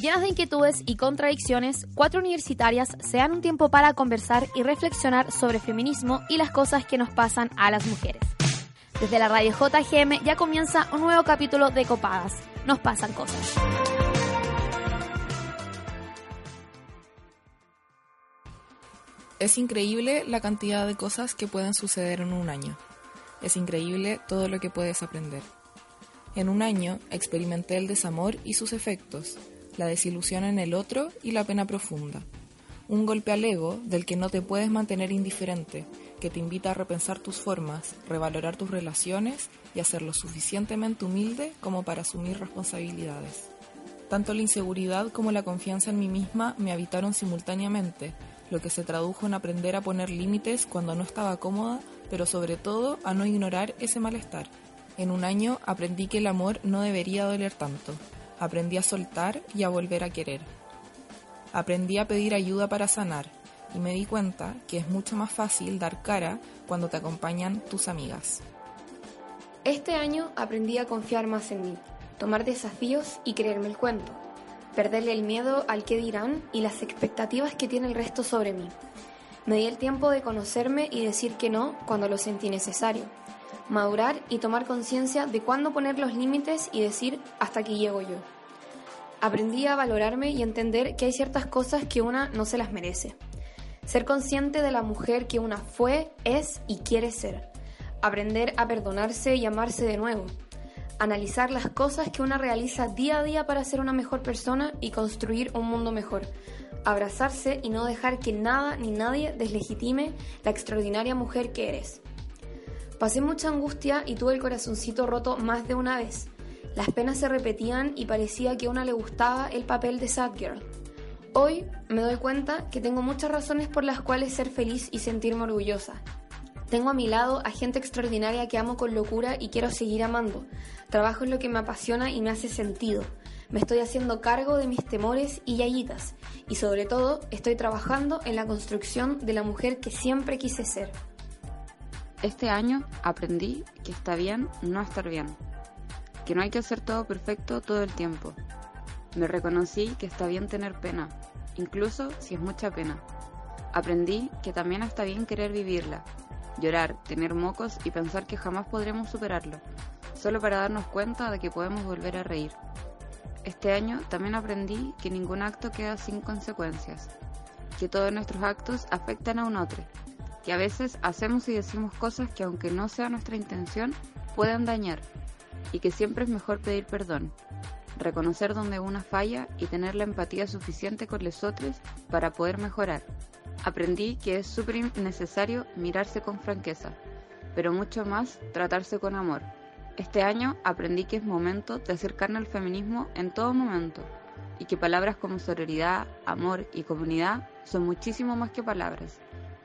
Llenas de inquietudes y contradicciones, cuatro universitarias se dan un tiempo para conversar y reflexionar sobre feminismo y las cosas que nos pasan a las mujeres. Desde la radio JGM ya comienza un nuevo capítulo de Copadas. Nos pasan cosas. Es increíble la cantidad de cosas que pueden suceder en un año. Es increíble todo lo que puedes aprender. En un año experimenté el desamor y sus efectos, la desilusión en el otro y la pena profunda. Un golpe al ego del que no te puedes mantener indiferente, que te invita a repensar tus formas, revalorar tus relaciones y hacerlo suficientemente humilde como para asumir responsabilidades. Tanto la inseguridad como la confianza en mí misma me habitaron simultáneamente, lo que se tradujo en aprender a poner límites cuando no estaba cómoda, pero sobre todo a no ignorar ese malestar. En un año aprendí que el amor no debería doler tanto. Aprendí a soltar y a volver a querer. Aprendí a pedir ayuda para sanar y me di cuenta que es mucho más fácil dar cara cuando te acompañan tus amigas. Este año aprendí a confiar más en mí, tomar desafíos y creerme el cuento perderle el miedo al qué dirán y las expectativas que tiene el resto sobre mí. Me di el tiempo de conocerme y decir que no cuando lo sentí necesario. Madurar y tomar conciencia de cuándo poner los límites y decir hasta aquí llego yo. Aprendí a valorarme y entender que hay ciertas cosas que una no se las merece. Ser consciente de la mujer que una fue, es y quiere ser. Aprender a perdonarse y amarse de nuevo analizar las cosas que una realiza día a día para ser una mejor persona y construir un mundo mejor. Abrazarse y no dejar que nada ni nadie deslegitime la extraordinaria mujer que eres. Pasé mucha angustia y tuve el corazoncito roto más de una vez. Las penas se repetían y parecía que a una le gustaba el papel de Sad Girl. Hoy me doy cuenta que tengo muchas razones por las cuales ser feliz y sentirme orgullosa. Tengo a mi lado a gente extraordinaria que amo con locura y quiero seguir amando. Trabajo en lo que me apasiona y me hace sentido. Me estoy haciendo cargo de mis temores y yayitas. Y sobre todo, estoy trabajando en la construcción de la mujer que siempre quise ser. Este año aprendí que está bien no estar bien. Que no hay que hacer todo perfecto todo el tiempo. Me reconocí que está bien tener pena, incluso si es mucha pena. Aprendí que también está bien querer vivirla llorar, tener mocos y pensar que jamás podremos superarlo, solo para darnos cuenta de que podemos volver a reír. Este año también aprendí que ningún acto queda sin consecuencias, que todos nuestros actos afectan a un otro, que a veces hacemos y decimos cosas que aunque no sea nuestra intención, pueden dañar, y que siempre es mejor pedir perdón, reconocer donde una falla y tener la empatía suficiente con los otros para poder mejorar. Aprendí que es súper necesario mirarse con franqueza, pero mucho más tratarse con amor. Este año aprendí que es momento de acercarnos al feminismo en todo momento y que palabras como sororidad, amor y comunidad son muchísimo más que palabras.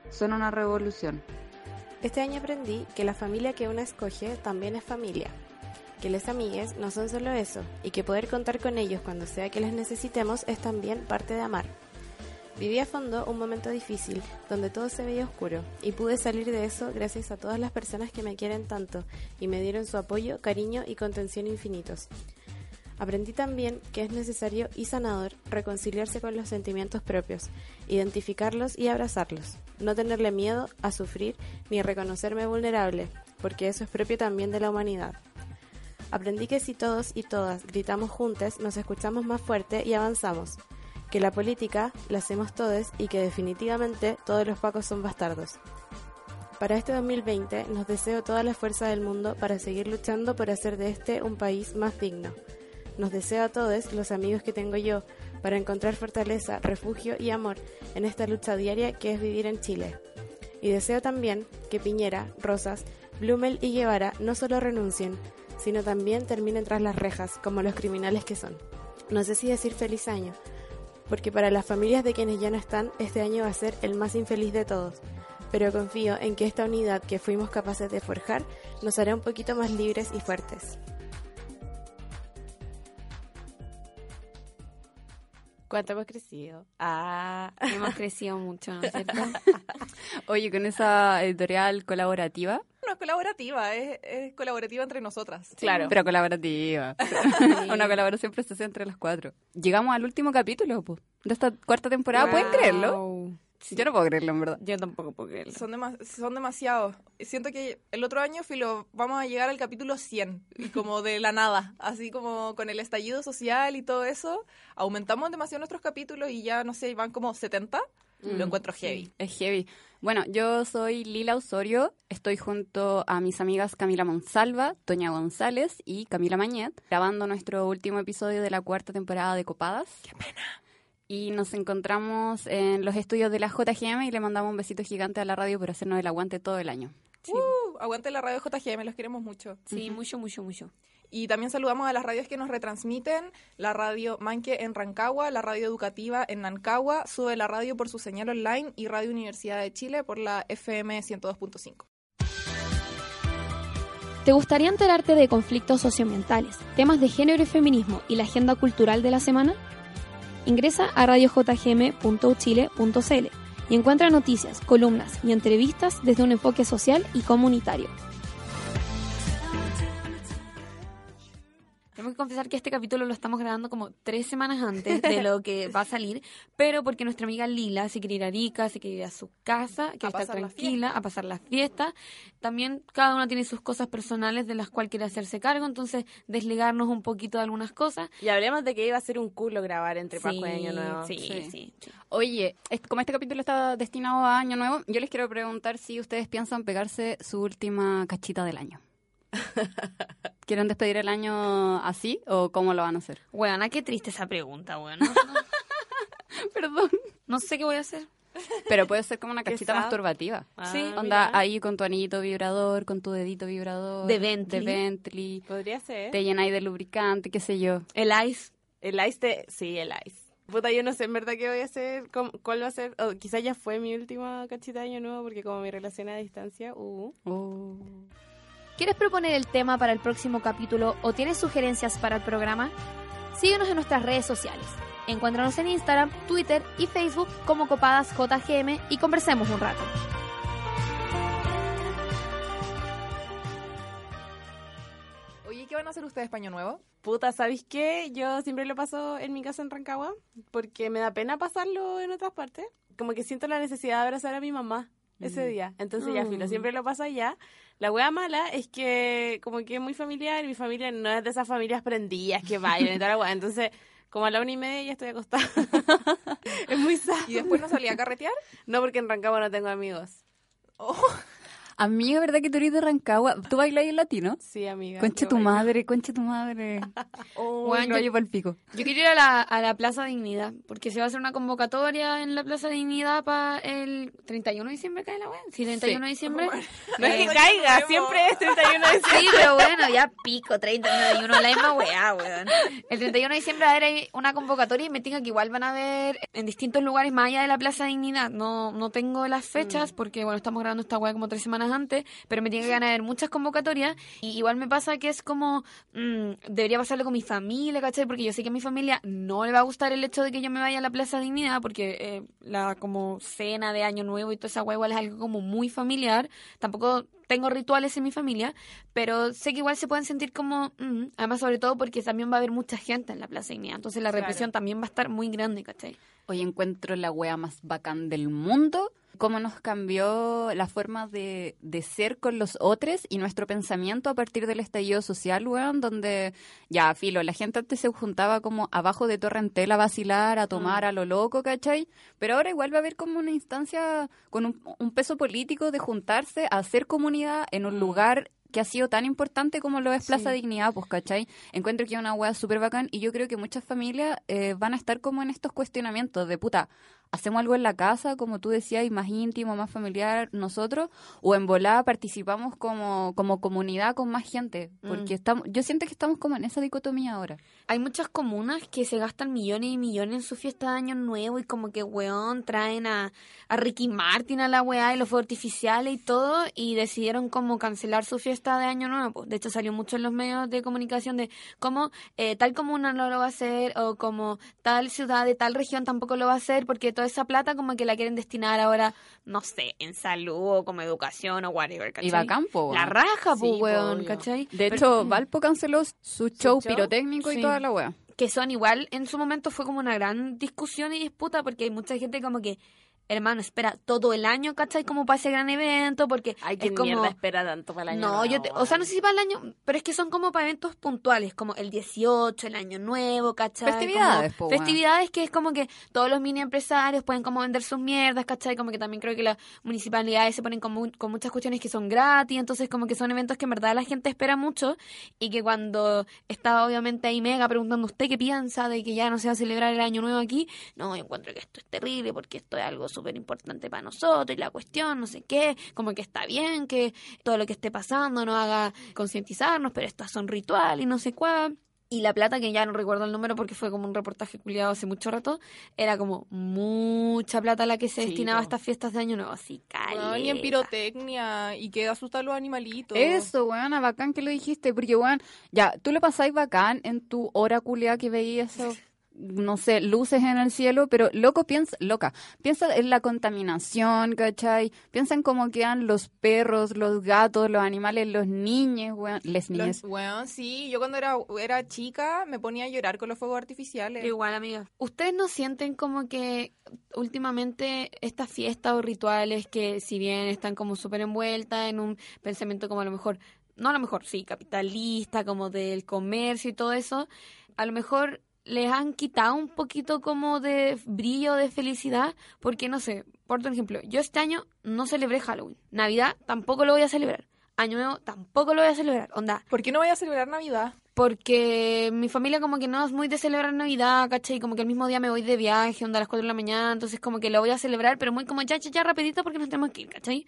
Son una revolución. Este año aprendí que la familia que uno escoge también es familia, que les amigues no son solo eso y que poder contar con ellos cuando sea que les necesitemos es también parte de amar. Viví a fondo un momento difícil, donde todo se veía oscuro, y pude salir de eso gracias a todas las personas que me quieren tanto y me dieron su apoyo, cariño y contención infinitos. Aprendí también que es necesario y sanador reconciliarse con los sentimientos propios, identificarlos y abrazarlos, no tenerle miedo a sufrir ni reconocerme vulnerable, porque eso es propio también de la humanidad. Aprendí que si todos y todas gritamos juntos, nos escuchamos más fuerte y avanzamos que la política la hacemos todos y que definitivamente todos los pacos son bastardos. Para este 2020 nos deseo toda la fuerza del mundo para seguir luchando por hacer de este un país más digno. Nos deseo a todos los amigos que tengo yo para encontrar fortaleza, refugio y amor en esta lucha diaria que es vivir en Chile. Y deseo también que Piñera, Rosas, Blumel y Guevara no solo renuncien, sino también terminen tras las rejas como los criminales que son. No sé si decir feliz año, porque para las familias de quienes ya no están, este año va a ser el más infeliz de todos. Pero confío en que esta unidad que fuimos capaces de forjar nos hará un poquito más libres y fuertes. ¿Cuánto hemos crecido? Ah, hemos crecido mucho, ¿no es cierto? Oye, con esa editorial colaborativa nos colaborativa, es, es colaborativa entre nosotras. Claro. Pero colaborativa. Una colaboración preciosa entre las cuatro. Llegamos al último capítulo po, de esta cuarta temporada. ¿Pueden creerlo? Yo no puedo creerlo, en verdad. Yo tampoco puedo creerlo. Son, demas- son demasiados. Siento que el otro año, Filo, vamos a llegar al capítulo 100, y como de la nada, así como con el estallido social y todo eso, aumentamos demasiado nuestros capítulos y ya, no sé, van como 70. Lo encuentro heavy. Es heavy. Bueno, yo soy Lila Osorio. Estoy junto a mis amigas Camila Monsalva, Toña González y Camila Mañet, grabando nuestro último episodio de la cuarta temporada de Copadas. ¡Qué pena! Y nos encontramos en los estudios de la JGM y le mandamos un besito gigante a la radio por hacernos el aguante todo el año. Uh, aguante la radio JGM, los queremos mucho. Sí, mucho, mucho, mucho. Y también saludamos a las radios que nos retransmiten, la radio Manque en Rancagua, la radio educativa en Nancagua, Sube la Radio por su señal online y Radio Universidad de Chile por la FM 102.5. ¿Te gustaría enterarte de conflictos socioambientales, temas de género y feminismo y la agenda cultural de la semana? Ingresa a radiojgm.uchile.cl y encuentra noticias, columnas y entrevistas desde un enfoque social y comunitario. Que confesar que este capítulo lo estamos grabando como tres semanas antes de lo que va a salir, pero porque nuestra amiga Lila se quiere ir a Arica, se quiere ir a su casa, quiere estar pasar la tranquila, a pasar las fiestas. También cada una tiene sus cosas personales de las cuales quiere hacerse cargo, entonces desligarnos un poquito de algunas cosas. Y hablemos de que iba a ser un culo grabar entre Pascua y Sí, Año Nuevo. Sí, Sí. sí. sí. Oye, es- como este capítulo está destinado a Año Nuevo, yo les quiero preguntar si ustedes piensan pegarse su última cachita del año. ¿Quieren despedir el año así o cómo lo van a hacer? Weona, qué triste esa pregunta, weón. No, Perdón. no sé qué voy a hacer. Pero puede ser como una cachita sad. masturbativa. Ah, Sí. Onda mira. ahí con tu anillito vibrador, con tu dedito vibrador. De Bentley. De Bentley. Podría ser. Te llenáis de lubricante, qué sé yo. El ice. El ice de... Sí, el ice. Puta, yo no sé en verdad qué voy a hacer, cómo- cuál va a ser, o quizás ya fue mi última cachita de año nuevo, porque como mi relación a distancia, uh, Oh. ¿Quieres proponer el tema para el próximo capítulo o tienes sugerencias para el programa? Síguenos en nuestras redes sociales. Encuéntranos en Instagram, Twitter y Facebook como Copadas JGM y conversemos un rato. Oye, ¿qué van a hacer ustedes para Año Nuevo? puta, ¿sabéis qué? Yo siempre lo paso en mi casa en Rancagua, porque me da pena pasarlo en otras partes. Como que siento la necesidad de abrazar a mi mamá ese día. Entonces ya, filo, siempre lo paso allá. La wea mala es que como que es muy familiar, mi familia no es de esas familias prendidas que bailan y toda la wea. Entonces, como a la una y media ya estoy acostada. es muy sad. ¿Y después no salía a carretear? No, porque en Rancagua no tengo amigos. Amiga, ¿verdad que tú eres de Rancagua? ¿Tú bailas en latino? Sí, amiga. Conche tu bailo. madre, conche tu madre. Oh, Bueno, no, yo- pa'l pico. Yo quiero ir a la, a la Plaza Dignidad, porque se va a hacer una convocatoria en la Plaza Dignidad para el 31 de diciembre, ¿cae la wea? Sí, 31 de diciembre. No es que caiga, siempre es 31 de diciembre. Sí, pero bueno, ya pico, 31, la misma weá, weón. El 31 de diciembre va a haber ahí una convocatoria y me tenga que igual van a ver en distintos lugares más allá de la Plaza Dignidad. No, no tengo las fechas porque, bueno, estamos grabando esta weá como tres semanas antes, pero me tiene que ganar muchas convocatorias y igual me pasa que es como, mm, debería pasarlo con mi familia, ¿cachai? Porque yo sé que a mi familia no le va a gustar el hecho de que yo me vaya a la Plaza Dignidad porque eh, la como cena de Año Nuevo y toda esa weá igual es algo como muy familiar. Tampoco tengo rituales en mi familia, pero sé que igual se pueden sentir como, mm, además sobre todo porque también va a haber mucha gente en la Plaza Dignidad, entonces la Claro. represión también va a estar muy grande, ¿cachai? Hoy encuentro la wea más bacán del mundo. Cómo nos cambió la forma de, de ser con los otros y nuestro pensamiento a partir del estallido social, weón, donde ya, filo, la gente antes se juntaba como abajo de Torrentel a vacilar, a tomar a lo loco, ¿cachai? Pero ahora igual va a haber como una instancia con un, un peso político de juntarse a hacer comunidad en un lugar que ha sido tan importante como lo es Plaza Dignidad, pues, ¿cachai? Encuentro que es una wea súper bacán y yo creo que muchas familias eh, van a estar como en estos cuestionamientos de puta, hacemos algo en la casa, como tú decías, y más íntimo, más familiar nosotros, o en volada participamos como, como comunidad con más gente, porque estamos, yo siento que estamos como en esa dicotomía ahora. Hay muchas comunas que se gastan millones y millones en su fiesta de Año Nuevo y como que, weón, traen a, a Ricky Martin a la weá y los fuegos artificiales y todo y decidieron como cancelar su fiesta de Año Nuevo. De hecho, salió mucho en los medios de comunicación de cómo eh, tal comuna no lo va a hacer o como tal ciudad de tal región tampoco lo va a hacer porque todas toda esa plata como que la quieren destinar ahora, no sé, en salud o como educación o whatever, ¿cachai? Y bacán, po, La raja, pues, weón. ¿cachai? De Pero- hecho, Valpo canceló su show, show? pirotécnico Sí. y toda la wea. que son igual, en su momento fue como una gran discusión y disputa porque hay mucha gente como que, hermano, espera todo el año, ¿cachai? Como para ese gran evento, porque Ay, es que como... mierda espera tanto para el año No, yo nuevo, te- o sea, no sé si para el año, pero es que son como para eventos puntuales, como el 18, el año nuevo, ¿cachai? Festividades, Como po, weón. Festividades que es como que todos los mini empresarios pueden como vender sus mierdas, ¿cachai? Como que también creo que las municipalidades se ponen con, mu- con muchas cuestiones que son gratis, entonces como que son eventos que en verdad la gente espera mucho y que cuando estaba obviamente ahí Mega preguntando usted qué piensa de que ya no se va a celebrar el año nuevo aquí, no, yo encuentro que esto es terrible porque esto es algo súper importante para nosotros y la cuestión, no sé qué, como que está bien que todo lo que esté pasando nos haga concientizarnos, pero estas son rituales y no sé cuál. Y la plata, que ya no recuerdo el número porque fue como un reportaje culiado hace mucho rato, era como mucha plata la que se Sí, destinaba a estas fiestas de Año Nuevo. Así, Weón, y en caleta. pirotecnia, y que asusta a los animalitos. Eso, weón, bacán que lo dijiste, porque, weón, ya, tú lo pasáis bacán en tu hora culiada que veías eso, no sé, luces en el cielo, pero loco piensa, loca, piensa en la contaminación, ¿cachai? Piensa en cómo quedan los perros, los gatos, los animales, los niños, weón, les niñas. weón, sí, yo cuando era, era chica me ponía a llorar con los fuegos artificiales. Igual, amiga. ¿Ustedes no sienten como que últimamente estas fiestas o rituales que si bien están como súper envueltas en un pensamiento como a lo mejor, no a lo mejor, sí, capitalista, como del comercio y todo eso, a lo mejor les han quitado un poquito como de brillo, de felicidad, porque no sé, por ejemplo, yo este año no celebré Halloween, Navidad tampoco lo voy a celebrar, Año Nuevo tampoco lo voy a celebrar, onda, ¿Por qué no voy a celebrar Navidad? porque mi familia como que no es muy de celebrar Navidad, ¿cachai? Como que el mismo día me voy de viaje, onda a las 4 de la mañana, entonces como que lo voy a celebrar, pero muy como ya, ya, ya, rapidito porque nos tenemos que ir, ¿cachai?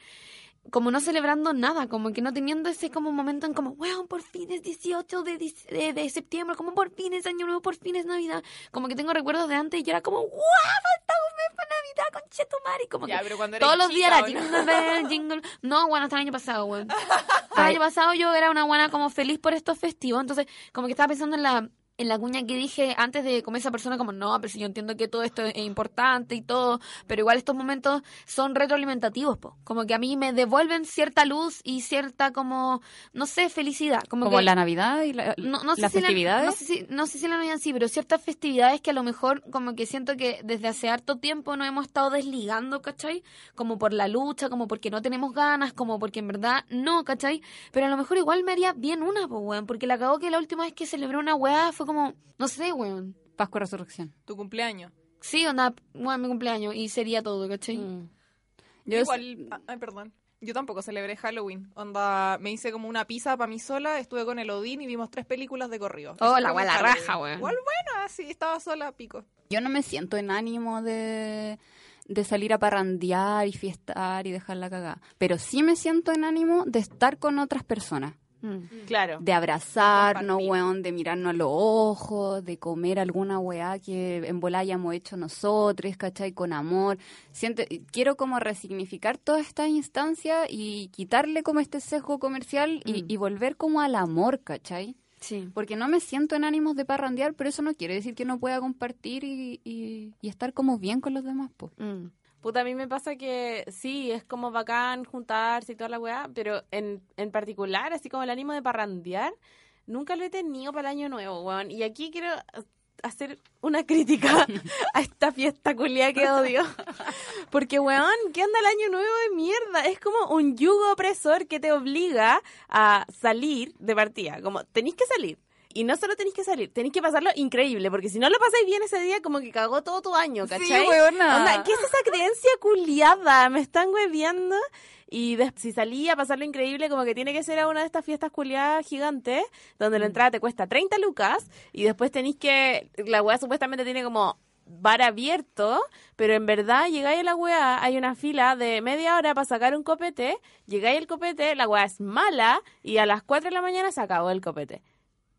Como no celebrando nada, como que no teniendo ese como momento en como, weón, por fin es 18 de, de, de septiembre, como por fin es Año Nuevo, por fin es Navidad. Como que tengo recuerdos de antes y yo era como, ¡guau! Falta un mes para Navidad, conchetumare. Como Ya, que pero cuando era todos los días chica, era ¿o no? jingle bell, jingle. No, bueno, hasta el año pasado, weón. Hasta el año pasado yo era una buena como feliz por estos festivos, entonces como que estaba pensando en la en la cuña que dije antes de comer esa persona como no, pero si yo entiendo que todo esto es importante y todo, pero igual estos momentos son retroalimentativos, po. como que a mí me devuelven cierta luz y cierta como no sé, felicidad, como, Como que la Navidad y la- no, no sé las si la- festividades. no, sé si, no sé si la Navidad sí, pero ciertas festividades que a lo mejor como que siento que desde hace harto tiempo nos hemos estado desligando, ¿cachai? Como por la lucha, como porque no tenemos ganas, como porque en verdad no, ¿cachai? Pero a lo mejor igual me haría bien una, pues, weón, porque la cagó que la última vez que celebré una weá fue como, no sé, weón. Pascua Resurrección. Tu cumpleaños. Sí, onda, weón, mi cumpleaños y sería todo, ¿cachai? Mm. Yo Igual, ah, ay, perdón. Yo tampoco celebré Halloween. Onda, me hice como una pizza para mí sola, estuve con el Odín y vimos tres películas de corrido. Oh, la la raja, weón. Igual buena, sí, estaba sola, pico. Yo no me siento en ánimo de, de salir a parrandear y fiestar y dejar la cagada. Pero sí me siento en ánimo de estar con otras personas. Mm. Claro. De abrazarnos, weón, de mirarnos a los ojos, de comer alguna weá que en bola hayamos hecho nosotros, ¿cachai? Con amor. Siento, quiero como resignificar toda esta instancia y quitarle como este sesgo comercial y, Mm. y volver como al amor, ¿cachai? Sí. Porque no me siento en ánimos de parrandear, pero eso no quiere decir que no pueda compartir y, y- y estar como bien con los demás. Mm. Puta, a mí me pasa que sí, es como bacán juntarse y toda la weá, pero en, en particular, así como el ánimo de parrandear, nunca lo he tenido para el año nuevo, weón. Y aquí quiero hacer una crítica a esta fiesta culia que odio. Porque, weón, ¿qué onda el año nuevo de mierda? Es como un yugo opresor que te obliga a salir de partida. Como, tenéis que salir. Y no solo tenéis que salir, tenéis que pasarlo increíble, porque si no lo pasáis bien ese día, como que cagó todo tu año, ¿cachai? weona. Onda, ¿qué es esa creencia culiada? Me están hueviando. Y si salía a pasarlo increíble, como que tiene que ser a una de estas fiestas culiadas gigantes, donde la entrada te cuesta 30 lucas, y después tenéis que. La weá supuestamente tiene como bar abierto, pero en verdad llegáis a la weá, hay una fila de media hora para sacar un copete, llegáis al copete, la weá es mala, y a las 4 de la mañana se acabó el copete.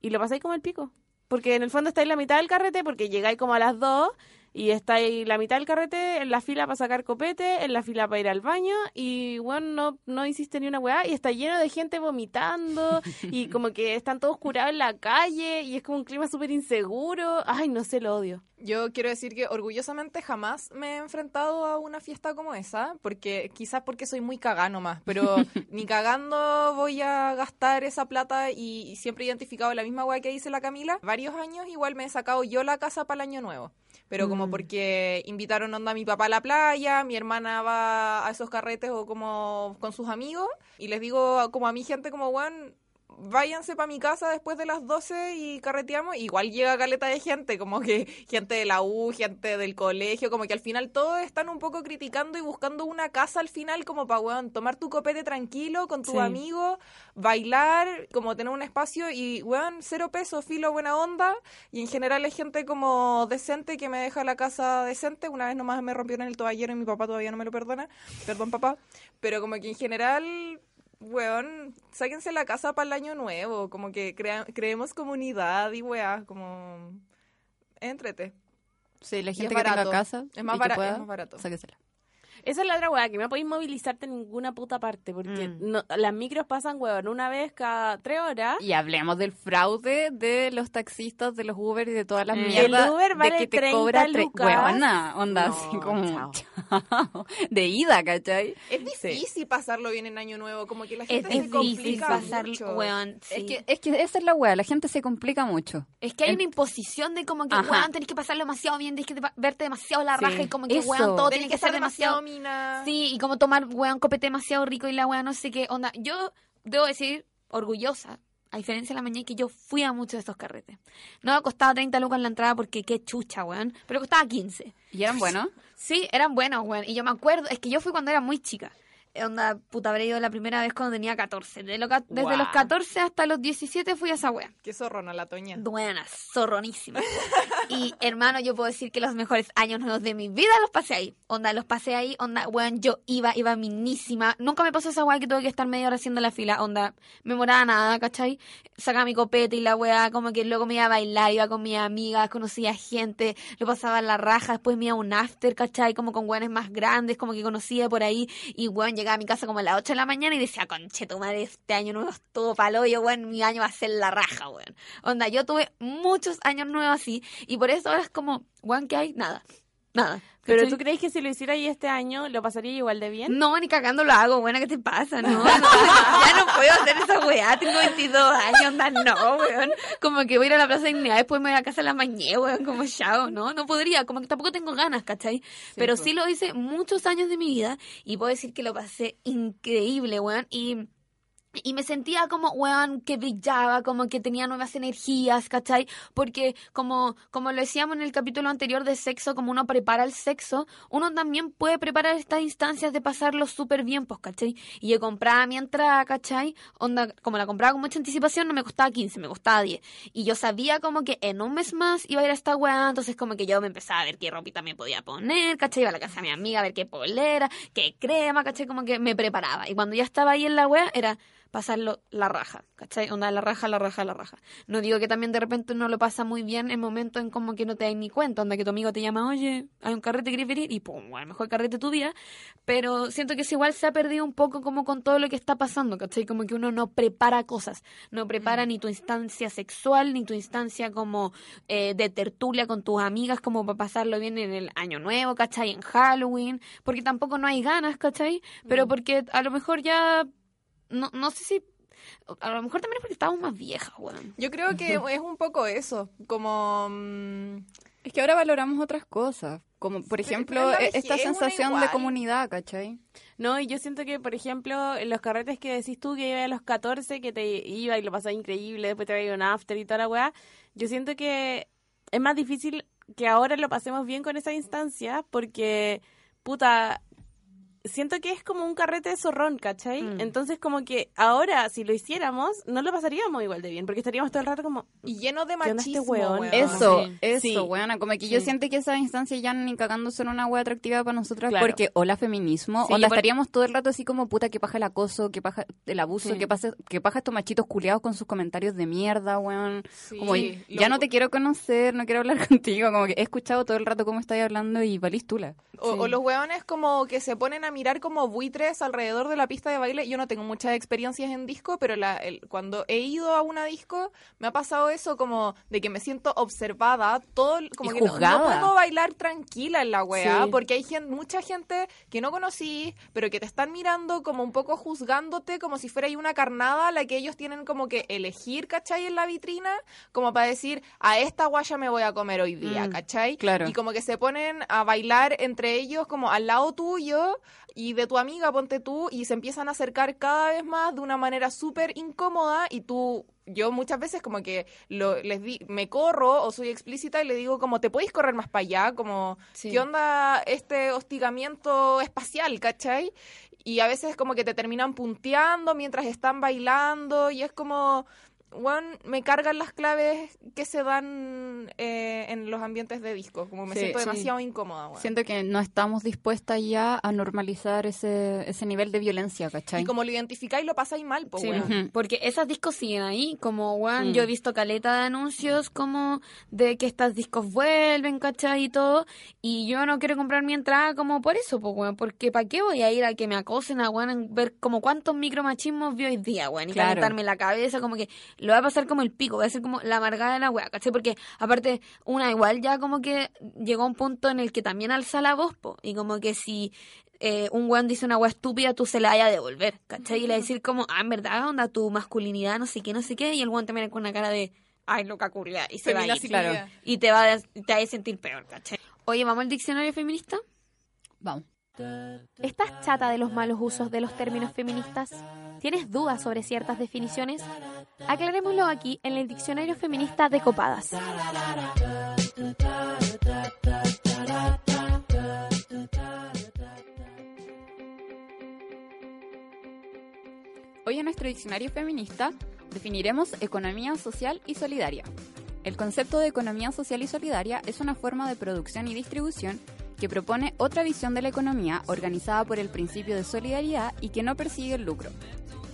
Y lo pasáis como el pico. Porque en el fondo estáis la mitad del carrete, porque llegáis como a las 2 y estáis la mitad del carrete en la fila para sacar copete, en la fila para ir al baño y bueno, no, no hiciste ni una weá y está lleno de gente vomitando y como que están todos curados en la calle y es como un clima súper inseguro. Ay, no sé, lo odio. Yo quiero decir que orgullosamente jamás me he enfrentado a una fiesta como esa, porque quizás porque soy muy cagano más, pero ni cagando voy a gastar esa plata y, y siempre he identificado la misma weá que dice la Camila. Varios años igual me he sacado yo la casa para el año nuevo. Pero como porque invitaron onda a mi papá a la playa, mi hermana va a esos carretes o como con sus amigos, y les digo como a mi gente como, weón, váyanse para mi casa después de las 12 y carreteamos. Igual llega caleta de gente, como que gente de la U, gente del colegio, como que al final todos están un poco criticando y buscando una casa al final como para, weón, tomar tu copete tranquilo con tu Sí. amigo, bailar, como tener un espacio y, weón, cero peso, filo, buena onda. Y en general es gente como decente que me deja la casa decente. Una vez nomás me rompieron el toallero y mi papá todavía no me lo perdona. Perdón, papá. Pero como que en general weón, sáquense la casa para el año nuevo, como que crea- creemos comunidad y weá, como entrete. Sí, la gente que tenga casa Es más bara- es más barato. sáquesela. Esa es la otra weá, que no podéis movilizarte en ninguna puta parte, porque Mm. no- las micros pasan, weón, una vez cada tres horas. Y hablemos del fraude de los taxistas, de los Uber y de todas las Mm. mierdas. El Uber vale de que te 30 cobra lucas. Weona, onda No, así como chao. chao. de ida, ¿cachai? Es difícil pasarlo bien en año nuevo, como que la Es gente se difícil complica pasar, mucho. weón. Es, sí. que, es que esa es la wea, la gente se complica mucho. Es que hay En- una imposición de como que, Ajá. weón, tenés que pasarlo demasiado bien, tenés que te- verte demasiado la Sí. raja y como que, Eso. weón, todo Tenés tiene que ser demasiado... Sí, y como tomar, weón, copete demasiado rico y la weón no sé qué onda. Yo debo decir, orgullosa, a diferencia de la mañana, que yo fui a muchos de estos carretes. No costaba 30 lucas en la entrada porque qué chucha, weón, pero costaba 15. ¿Y eran buenos? Sí, eran buenos, weón. Y yo me acuerdo, es que yo fui cuando era muy chica. Onda, puta, habré ido la primera vez cuando tenía 14. De lo desde Guau. los 14 hasta los 17 fui a esa wea. Qué zorrona la Toña. Buena, zorronísima. y hermano, yo puedo decir que los mejores años de mi vida los pasé ahí. Onda, los pasé ahí, onda, weón, yo iba, iba minísima. Nunca me pasó esa weá que tuve que estar media hora haciendo la fila. Onda, me moraba nada, ¿cachai? Sacaba mi copete y la weá, como que luego me iba a bailar, iba con mis amigas, conocía gente, lo pasaba en la raja, después me iba a un after, ¿cachai? Como con weones más grandes, como que conocía por ahí. Y weón, a mi casa como a las 8 de la mañana y decía, conche tu madre, este año nuevo es todo palo, yo, weón, mi año va a ser la raja, weón. Onda, yo tuve muchos años nuevos así y por eso ahora es como, weón, ¿qué hay? Nada. Nada. Pero ¿Cachai? tú crees que si lo hiciera ahí este año, lo pasaría igual de bien? No, ni cagando lo hago, buena, ¿qué te pasa? No, no, ya no puedo hacer esa weá, tengo 22 años, onda, no, weón. Como que voy a ir a la Plaza de Dignidad, después me voy a casa a la mañana, weón, como chao, no, no podría, como que tampoco tengo ganas, ¿cachai? Pero pues. sí lo hice muchos años de mi vida y puedo decir que lo pasé increíble, weón, y... Y me sentía como, weón, que brillaba, como que tenía nuevas energías, ¿cachai? Porque como, como lo decíamos en el capítulo anterior de sexo, como uno prepara el sexo, uno también puede preparar estas instancias de pasarlo súper bien, pues, ¿cachai? Y yo compraba mi entrada, ¿cachai? Onda, como la compraba con mucha anticipación, no me costaba 15, me costaba 10. Y yo sabía como que en un mes más iba a ir a esta weá, entonces como que yo me empezaba a ver qué ropita me podía poner, ¿cachai? Iba a la casa de mi amiga a ver qué polera, qué crema, ¿cachai? Como que me preparaba. Y cuando ya estaba ahí en la weá, era pasarlo la raja, ¿cachai? Onda, la raja, la raja, la raja. No digo que también de repente uno lo pasa muy bien en momentos en como que no te das ni cuenta, onda que tu amigo te llama, oye, hay un carrete, ¿quieres venir? Y pum, bueno, el mejor carrete tu vida. Pero siento que es igual se ha perdido un poco como con todo lo que está pasando, ¿cachai? Como que uno no prepara cosas, no prepara ni tu instancia sexual, ni tu instancia como eh, de tertulia con tus amigas, como para pasarlo bien en el año nuevo, ¿cachai? En Halloween, porque tampoco no hay ganas, ¿cachai? Pero porque a lo mejor ya no, no sé si. A lo mejor también es porque estábamos más viejas, weón. Yo creo que es un poco eso, como... mm, Es que ahora valoramos otras cosas, como por ejemplo e- esta sensación de comunidad, ¿cachai? No, y yo siento que, por ejemplo, en los carretes que decís tú que iba a los 14, que te iba y lo pasaba increíble, después te iba un after y toda la weá, yo siento que es más difícil que ahora lo pasemos bien con esa instancia porque, puta, siento que es como un carrete de zorrón, ¿cachai? Mm. Entonces como que ahora, si lo hiciéramos, no lo pasaríamos igual de bien, porque estaríamos todo el rato como... Y lleno de ¿Qué onda este machismo, weón? weón. Eso, Sí. eso, Sí. weona, como que yo siento que esas instancias ya ni cagando son una wea atractiva para nosotras Claro. porque hola feminismo, Sí, onda por- estaríamos todo el rato así como puta que paja el acoso, que paja el abuso, Sí. que paja, que paja estos machitos culiados con sus comentarios de mierda, weón. Sí, como ya no te quiero conocer, no quiero hablar contigo, como que he escuchado todo el rato cómo estás hablando y valís tula. O, o los hueones como que se ponen a mirar como buitres alrededor de la pista de baile. Yo no tengo muchas experiencias en disco, pero la, el- cuando he ido a una disco me ha pasado eso como de que me siento observada, todo como Y que no- puedo bailar tranquila en la wea, Sí. porque hay gen- mucha gente que no conocí, pero que te están mirando como un poco juzgándote, como si fuera ahí una carnada a la que ellos tienen como que elegir, ¿cachai? En la vitrina, como para decir, a esta guaya me voy a comer hoy día, Mm, ¿cachai? claro. Y como que se ponen a bailar entre ellos como al lado tuyo y de tu amiga, ponte tú, y se empiezan a acercar cada vez más de una manera súper incómoda y tú... Yo muchas veces como que lo, les di, me corro o soy explícita y le digo como, ¿te podéis correr más para allá? Como, Sí. ¿qué onda este hostigamiento espacial, cachai? Y a veces como que te terminan punteando mientras están bailando y es como, bueno, me cargan las claves que se dan eh, en los ambientes de disco, como me Sí, siento sí. demasiado incómoda. Siento que no estamos dispuestas ya a normalizar ese, ese nivel de violencia, ¿cachai? Y como lo identificáis, lo pasáis mal, pues, Sí, porque esas discos siguen ahí, como, weón, Mm. yo he visto caleta de anuncios como de que estas discos vuelven, ¿cachai? Y todo, y yo no quiero comprar mi entrada como por eso, pues, weón, porque ¿para qué voy a ir a que me acosen a, en ver como cuántos micromachismos vi hoy día, weón, y Claro. calentarme la cabeza, como que lo va a pasar como el pico, va a ser como la amargada de la weá, ¿cachai? Porque aparte, una igual ya como que llegó a un punto en el que también alza la voz, po, y como que si eh, un weón dice una weá estúpida, tú se la vayas a devolver, ¿cachai? Y le decir como, ah, en verdad, onda, tu masculinidad, no sé qué, no sé qué, y el weón mira con una cara de, ay, loca culia, y se va a ir. Claro. Y te va a, te va a sentir peor, ¿cachai? Oye, ¿vamos al diccionario feminista? Vamos. ¿Estás chata de los malos usos de los términos feministas? ¿Tienes dudas sobre ciertas definiciones? Aclarémoslo aquí en el Diccionario Feminista de Copadas. Hoy en nuestro diccionario feminista definiremos economía social y solidaria. El concepto de economía social y solidaria es una forma de producción y distribución que propone otra visión de la economía organizada por el principio de solidaridad y que no persigue el lucro.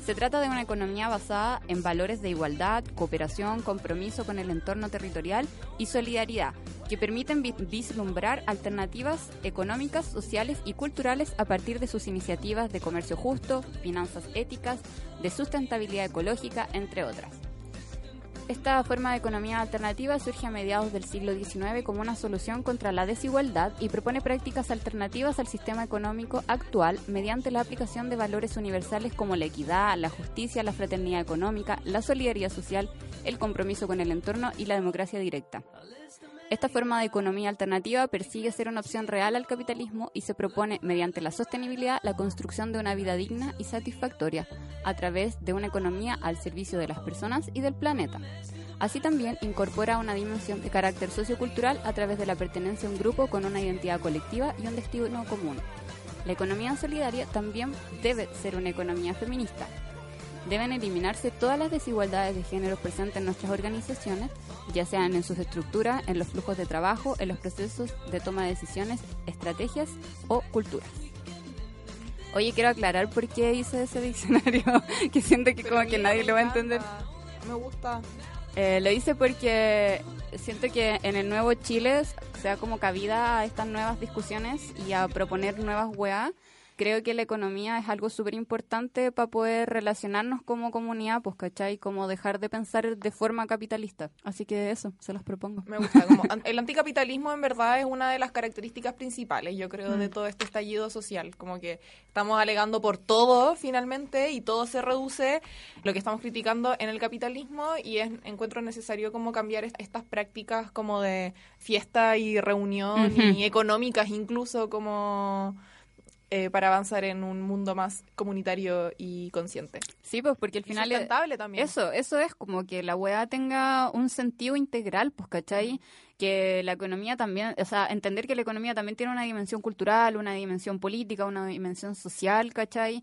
Se trata de una economía basada en valores de igualdad, cooperación, compromiso con el entorno territorial y solidaridad, que permiten vi- vislumbrar alternativas económicas, sociales y culturales a partir de sus iniciativas de comercio justo, finanzas éticas, de sustentabilidad ecológica, entre otras. Esta forma de economía alternativa surge a mediados del siglo XIX como una solución contra la desigualdad y propone prácticas alternativas al sistema económico actual mediante la aplicación de valores universales como la equidad, la justicia, la fraternidad económica, la solidaridad social, el compromiso con el entorno y la democracia directa. Esta forma de economía alternativa persigue ser una opción real al capitalismo y se propone, mediante la sostenibilidad, la construcción de una vida digna y satisfactoria a través de una economía al servicio de las personas y del planeta. Así también incorpora una dimensión de carácter sociocultural a través de la pertenencia a un grupo con una identidad colectiva y un destino común. La economía solidaria también debe ser una economía feminista. Deben eliminarse todas las desigualdades de género presentes en nuestras organizaciones, ya sean en sus estructuras, en los flujos de trabajo, en los procesos de toma de decisiones, estrategias o culturas. Oye, quiero aclarar por qué hice ese diccionario, que siento que Pero como que nadie lo va a entender. Me gusta. Eh, lo hice porque siento que en el nuevo Chile se da como cabida a estas nuevas discusiones y a proponer nuevas weas. Creo que la economía es algo súper importante para poder relacionarnos como comunidad, pues, ¿cachai? Como dejar de pensar de forma capitalista. Así que eso, se los propongo. Me gusta. Como, el anticapitalismo en verdad es una de las características principales, yo creo, Mm. de todo este estallido social. Como que estamos alegando por todo finalmente y todo se reduce lo que estamos criticando en el capitalismo y es, encuentro necesario como cambiar est- estas prácticas como de fiesta y reunión Ujú. y económicas incluso como eh, para avanzar en un mundo más comunitario y consciente. Sí, pues porque al Y final... es- sustentable también. Eso, eso es como que la weá tenga un sentido integral, pues, ¿cachai? Que la economía también, o sea, entender que la economía también tiene una dimensión cultural, una dimensión política, una dimensión social, ¿cachai?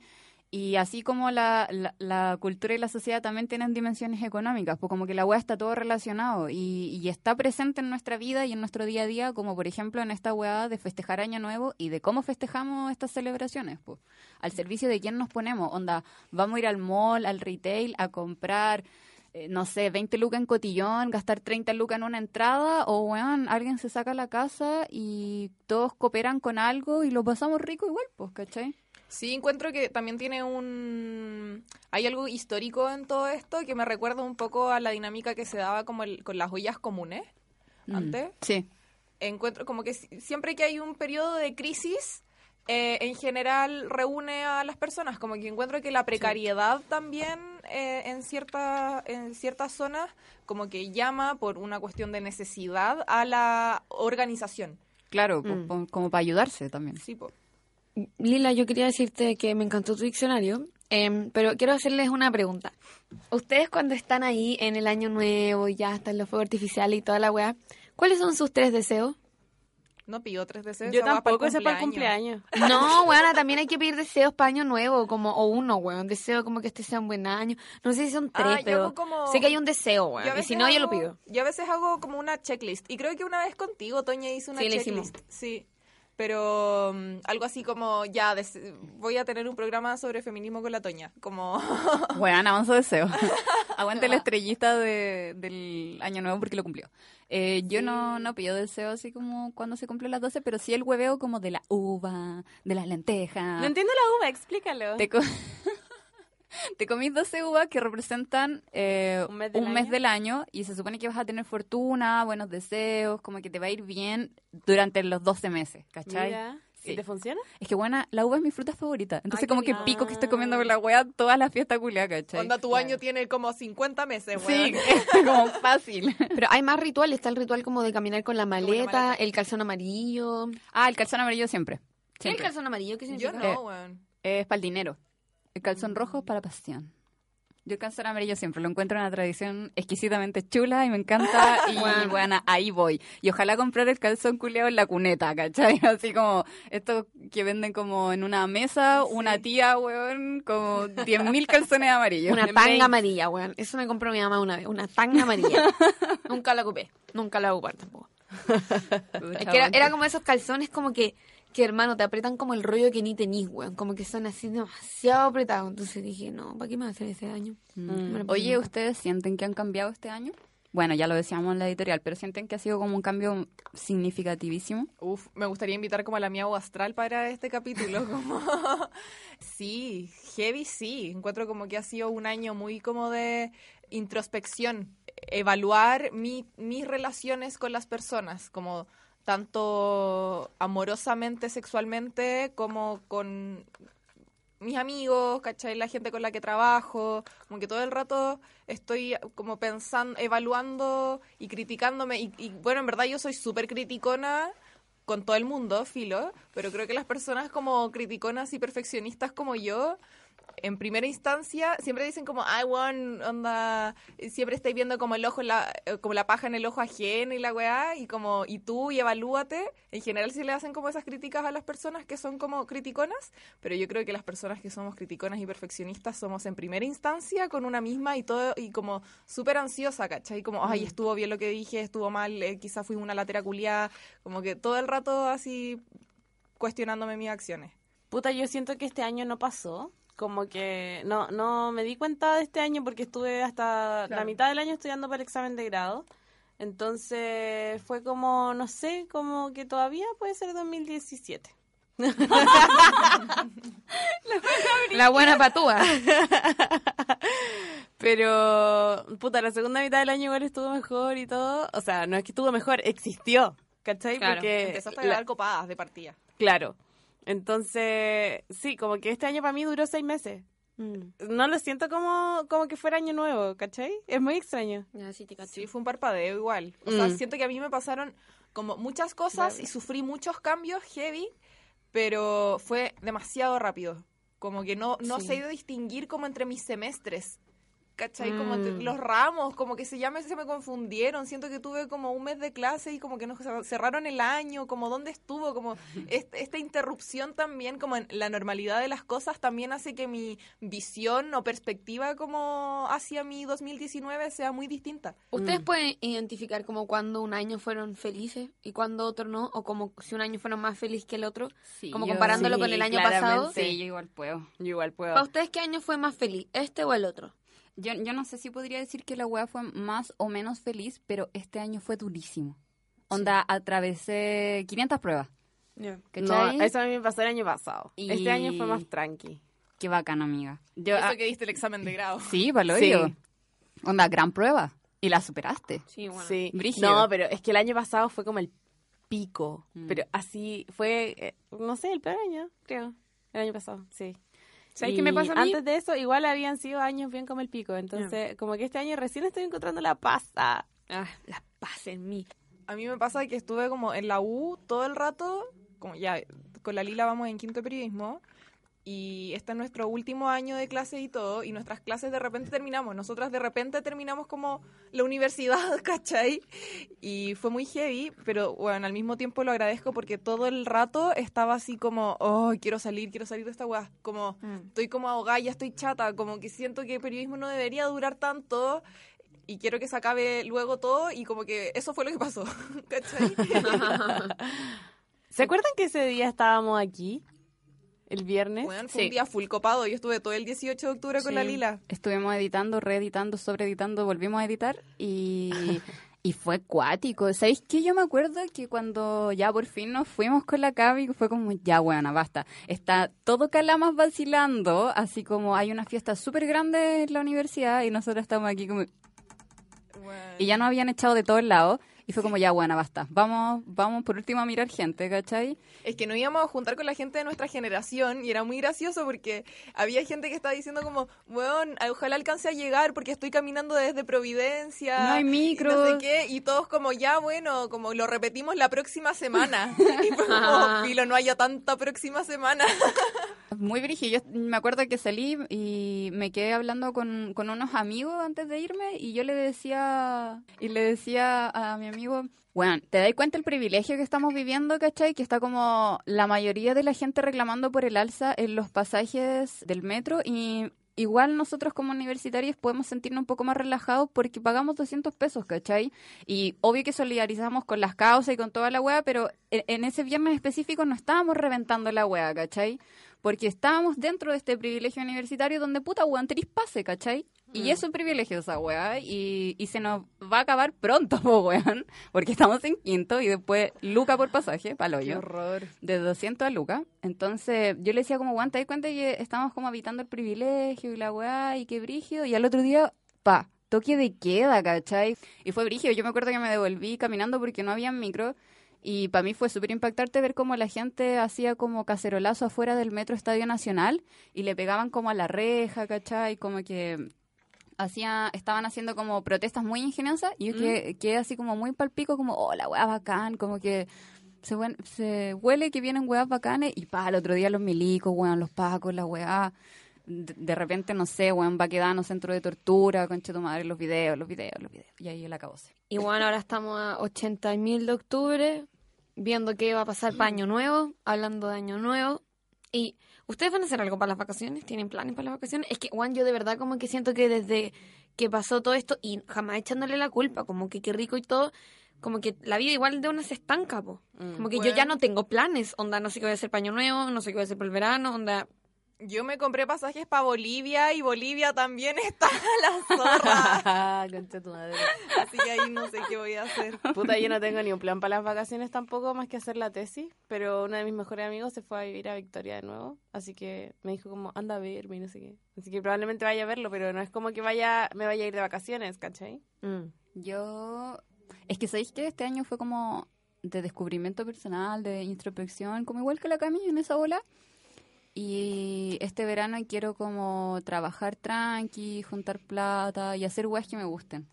Y así como la, la, cultura y la sociedad también tienen dimensiones económicas, pues como que la weá está todo relacionado y, y está presente en nuestra vida y en nuestro día a día, como por ejemplo en esta weá de festejar Año Nuevo y de cómo festejamos estas celebraciones, pues. Al servicio de quién nos ponemos, onda, vamos a ir al mall, al retail, a comprar eh, no sé, 20 lucas en cotillón, gastar 30 lucas en una entrada, o weón, alguien se saca la casa y todos cooperan con algo y lo pasamos rico igual, pues, ¿cachai? Sí, encuentro que también tiene un... Hay algo histórico en todo esto que me recuerda un poco a la dinámica que se daba como el- con las ollas comunes Mm. antes. Sí. Encuentro como que si- siempre que hay un periodo de crisis, eh, en general reúne a las personas. Como que encuentro que la precariedad también eh, en, cierta, en ciertas zonas como que llama por una cuestión de necesidad a la organización. Claro, Mm. po- po- como para ayudarse también. Sí, po. Lila, yo quería decirte que me encantó tu diccionario, em, pero quiero hacerles una pregunta. Ustedes cuando están ahí en el año nuevo y ya están los fuegos artificiales y toda la weá, ¿cuáles son sus tres deseos? No pido tres deseos. Yo tampoco, ese es para el cumpleaños. No, weona, también hay que pedir deseos para año nuevo, como, o uno, weón. Deseo como que este sea un buen año. No sé si son tres, Ah, pero como- sé que hay un deseo, weón. Yo a Y si veces no, yo lo hago- pido. Yo a veces hago como una checklist. Y creo que una vez contigo, Toña, hizo una Sí, checklist. Sí. Pero mm, algo así como, ya, des- voy a tener un programa sobre feminismo con la Toña. Como, Bueno, avanzo deseo. Aguante la estrellita de- del año nuevo porque lo cumplió. Eh, yo no, no pido deseo así como cuando se cumple las 12, pero sí el hueveo como de la uva, de las lentejas. No entiendo la uva, explícalo. Te, te comís 12 uvas que representan eh, ¿Un mes del año? del año y se supone que vas a tener fortuna, buenos deseos, como que te va a ir bien durante los 12 meses, ¿cachai? Mira. Sí. ¿Y te funciona? Es que buena, la uva es mi fruta favorita. Entonces Ay, como que pico que estoy comiendo con la wea toda la fiesta culia, ¿cachai? onda, tu año tiene como 50 meses, Sí, weón. como fácil. Pero hay más rituales. Está el ritual como de caminar con la maleta, maleta. el calzón amarillo. Ah, el calzón amarillo siempre. ¿Qué es el calzón amarillo? ¿Qué Yo significa? no, weón. Es para el dinero. El calzón rojo para pasión. Yo el calzón amarillo siempre lo encuentro una tradición exquisitamente chula y me encanta. Y bueno, ahí voy. Y ojalá comprar el calzón culeado en la cuneta, ¿cachai? Así como estos que venden como en una mesa, una tía, weón, como 10.000 calzones amarillos. Una En tanga amarilla, weón. Eso me compró mi mamá una vez. Una tanga amarilla. Nunca la ocupé. Nunca la ocupar tampoco. Es que era, era como esos calzones como que, que, hermano, te apretan como el rollo que ni tenís, weón. Como que son así demasiado apretados. Entonces dije, no, ¿para qué me va a hacer ese daño? Mm. Oye, nunca. ¿ustedes sienten que han cambiado este año? Bueno, ya lo decíamos en la editorial, pero sienten que ha sido como un cambio significativísimo. Uf, me gustaría invitar como a la mía astral para este capítulo. Como... sí, heavy sí. Encuentro como que ha sido un año muy como de introspección, evaluar mi- mis relaciones con las personas, como tanto amorosamente, sexualmente, como con mis amigos, ¿cachai? La gente con la que trabajo, como que todo el rato estoy como pensando, evaluando y criticándome. Y, y, bueno, en verdad yo soy súper criticona con todo el mundo, filo, pero creo que las personas como criticonas y perfeccionistas como yo, en primera instancia, siempre dicen como, ay, weón, onda, siempre estáis viendo como el ojo, la, eh, como la paja en el ojo ajeno y la weá, y como, y tú, y evalúate. En general sí le hacen como esas críticas a las personas que son como criticonas, pero yo creo que las personas que somos criticonas y perfeccionistas somos en primera instancia con una misma y todo, y como súper ansiosa, ¿cachai? Como, ay, estuvo bien lo que dije, estuvo mal, eh, quizás fui una latera culiada, como que todo el rato así cuestionándome mis acciones. Puta, yo siento que este año no pasó. Como que no, no me di cuenta de este año porque estuve hasta la mitad del año estudiando para el examen de grado. Entonces fue como, no sé, como que todavía puede ser 2017. La buena patúa. Pero, puta, la segunda mitad del año igual estuvo mejor y todo. O sea, no es que estuvo mejor, existió. ¿Cachai? Claro, Porque Empezaste a la- copadas de partida. Claro. Entonces, sí, como que este año para mí duró seis meses. Mm. No lo siento como, como que fuera año nuevo, ¿cachai? Es muy extraño. Ya, sí, te. Sí, fue un parpadeo igual. O sea, Mm. siento que a mí me pasaron como muchas cosas y sufrí muchos cambios heavy, pero fue demasiado rápido. Como que no, no Sí. sé distinguir como entre mis semestres. ¿Cachai? Como Mm. los ramos, como que se, me, se me confundieron. Siento que tuve como un mes de clase y como que nos cerraron el año, como dónde estuvo, como este- esta interrupción también, como en la normalidad de las cosas, también hace que mi visión o perspectiva como hacia mi 2019 sea muy distinta. ¿Ustedes pueden identificar como cuando un año fueron felices y cuando otro no? ¿O como si un año fueron más feliz que el otro? Sí, como yo- comparándolo sí, con el año pasado. Sí, yo igual puedo. Yo igual puedo. ¿Para ustedes qué año fue más feliz? ¿Este o el otro? Yo, yo no sé si podría decir que la wea fue más o menos feliz, pero este año fue durísimo. Onda, atravesé 500 pruebas. ¿Cachai? No, eso a mí me pasó el año pasado. Y- Este año fue más tranqui. Qué bacana, amiga. Yo, Eso ah, que diste el examen de grado. sí, para lo Sí. Onda, gran prueba. Y la superaste. Sí, bueno. Sí. Brígido. No, pero es que el año pasado fue como el pico. Mm. Pero así fue, eh, no sé, el peor año, creo. El año pasado, sí. ¿Sabes qué me pasa a mí? Antes de eso, igual habían sido años bien como el pico. Entonces, como que este año recién estoy encontrando la pasta. Ah, la paz en mí. A mí me pasa que estuve como en la U todo el rato, como ya con la Lila vamos en quinto periodismo y este es nuestro último año de clase y todo y nuestras clases de repente terminamos, nosotras de repente terminamos como la universidad, ¿cachai? Y fue muy heavy, pero bueno, al mismo tiempo lo agradezco porque todo el rato estaba así como, oh, quiero salir, quiero salir de esta weá, como estoy como ahogada, ya estoy chata, como que siento que el periodismo no debería durar tanto y quiero que se acabe luego todo y como que eso fue lo que pasó, ¿cachai? ¿Se acuerdan que ese día estábamos aquí? El viernes. Weón, fue Sí. un día full copado, yo estuve todo el 18 de octubre con la Lila. Estuvimos editando, reeditando, sobreeditando, volvimos a editar y, y fue cuático. ¿Sabéis qué? Yo me acuerdo que cuando ya por fin nos fuimos con la Cavi, fue como, ya, bueno, basta. Está todo Calamas vacilando, así como hay una fiesta súper grande en la universidad y nosotros estamos aquí como... Y ya nos habían echado de todos lados. Y fue como, ya, bueno, basta. Vamos, vamos por último a mirar gente, ¿cachai? Es que nos íbamos a juntar con la gente de nuestra generación y era muy gracioso porque había gente que estaba diciendo como, weón, ojalá alcance a llegar porque estoy caminando desde Providencia. No hay y micros. No sé qué, y todos como, ya, bueno, como lo repetimos la próxima semana. y fue como, filo, no haya tanta próxima semana. Muy brígido. Yo me acuerdo que salí y me quedé hablando con, con unos amigos antes de irme y yo le decía y le decía a mi amigo, bueno, ¿te das cuenta el privilegio que estamos viviendo, cachai? Que está como la mayoría de la gente reclamando por el alza en los pasajes del metro y igual nosotros como universitarios podemos sentirnos un poco más relajados porque pagamos 200 pesos, ¿cachai? Y obvio que solidarizamos con las causas y con toda la wea, pero en, ese viernes específico no estábamos reventando la wea, ¿cachai? Porque estábamos dentro de este privilegio universitario donde puta weón pase, ¿cachai? Y es un privilegio esa weá y, y se nos va a acabar pronto, po, weón, porque estamos en quinto y después Luca por pasaje, palo yo horror. de 200 a Lucas. Entonces yo le decía como, weón, ¿te das cuenta que estamos como habitando el privilegio y la weá y qué brígido? Y al otro día, pa, toque de queda, ¿cachai? Y fue brígido. Yo me acuerdo que me devolví caminando porque no había micro. Y para mí fue súper impactante ver cómo la gente hacía como cacerolazo afuera del metro Estadio Nacional y le pegaban como a la reja, ¿cachai? Como que hacía, estaban haciendo como protestas muy ingeniosas y yo quedé, quedé así como muy palpico, como, oh, la weá bacán, como que se, hue- se huele que vienen weas bacanes y pa, el otro día los milicos, weón, los pacos, la weá. De, de repente, no sé, weón, va quedando centro de tortura, conche tu madre, los videos, los videos, los videos. Y ahí el acabose. Y bueno, ahora estamos a 80.000 de octubre, viendo qué va a pasar para Año Nuevo, hablando de Año Nuevo. Y ustedes van a hacer algo para las vacaciones, tienen planes para las vacaciones. Es que, Juan, yo de verdad como que siento que desde que pasó todo esto, y jamás echándole la culpa, como que qué rico y todo, como que la vida igual de una se estanca, po. Como que yo ya no tengo planes, onda, no sé qué voy a hacer para Año Nuevo, no sé qué voy a hacer para el verano, onda... Yo me compré pasajes para Bolivia y Bolivia también está a la zorra. Concha tu madre. Así que ahí no sé qué voy a hacer. Puta, yo no tengo ni un plan para las vacaciones tampoco, más que hacer la tesis. Pero uno de mis mejores amigos se fue a vivir a Victoria de nuevo. Así que me dijo como, anda a verme y no sé qué. Así que probablemente vaya a verlo, pero no es como que vaya me vaya a ir de vacaciones, ¿cachai? mm. Yo. Es que sabéis que este año fue como de descubrimiento personal, de introspección, como igual que la Cami en esa bola. Y este verano quiero como trabajar tranqui, juntar plata y hacer weas que me gusten.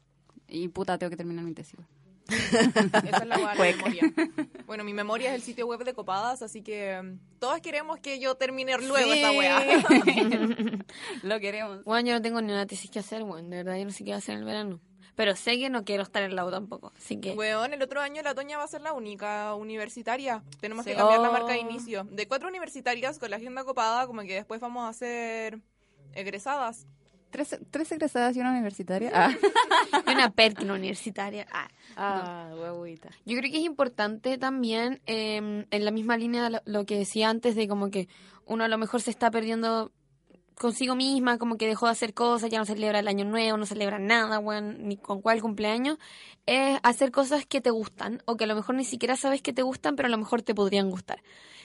Y puta, tengo que terminar mi tesis. Esa es la hueá, la memoria. Bueno, mi memoria es el sitio web de Copadas, así que mm, todas queremos que yo termine luego esta weá. Lo queremos. Bueno, yo no tengo ni una tesis que hacer, bueno, de verdad yo no sé qué hacer en el verano. Pero sé que no quiero estar en la U tampoco, así que... Weón, el otro año la Toña va a ser la única universitaria. Tenemos Sí. que cambiar la Oh. marca de inicio. De cuatro universitarias con la agenda copada, como que después vamos a ser egresadas. ¿Tres, tres egresadas y una universitaria? Ah. Y una perkin universitaria. Ah. Ah, huevita. Yo creo que es importante también, eh, en la misma línea de lo, lo que decía antes, de como que uno a lo mejor se está perdiendo consigo misma, como que dejó de hacer cosas, ya no celebra el año nuevo, no celebra nada, ni con cuál cumpleaños, es hacer cosas que te gustan, o que a lo mejor ni siquiera sabes que te gustan, pero a lo mejor te podrían gustar.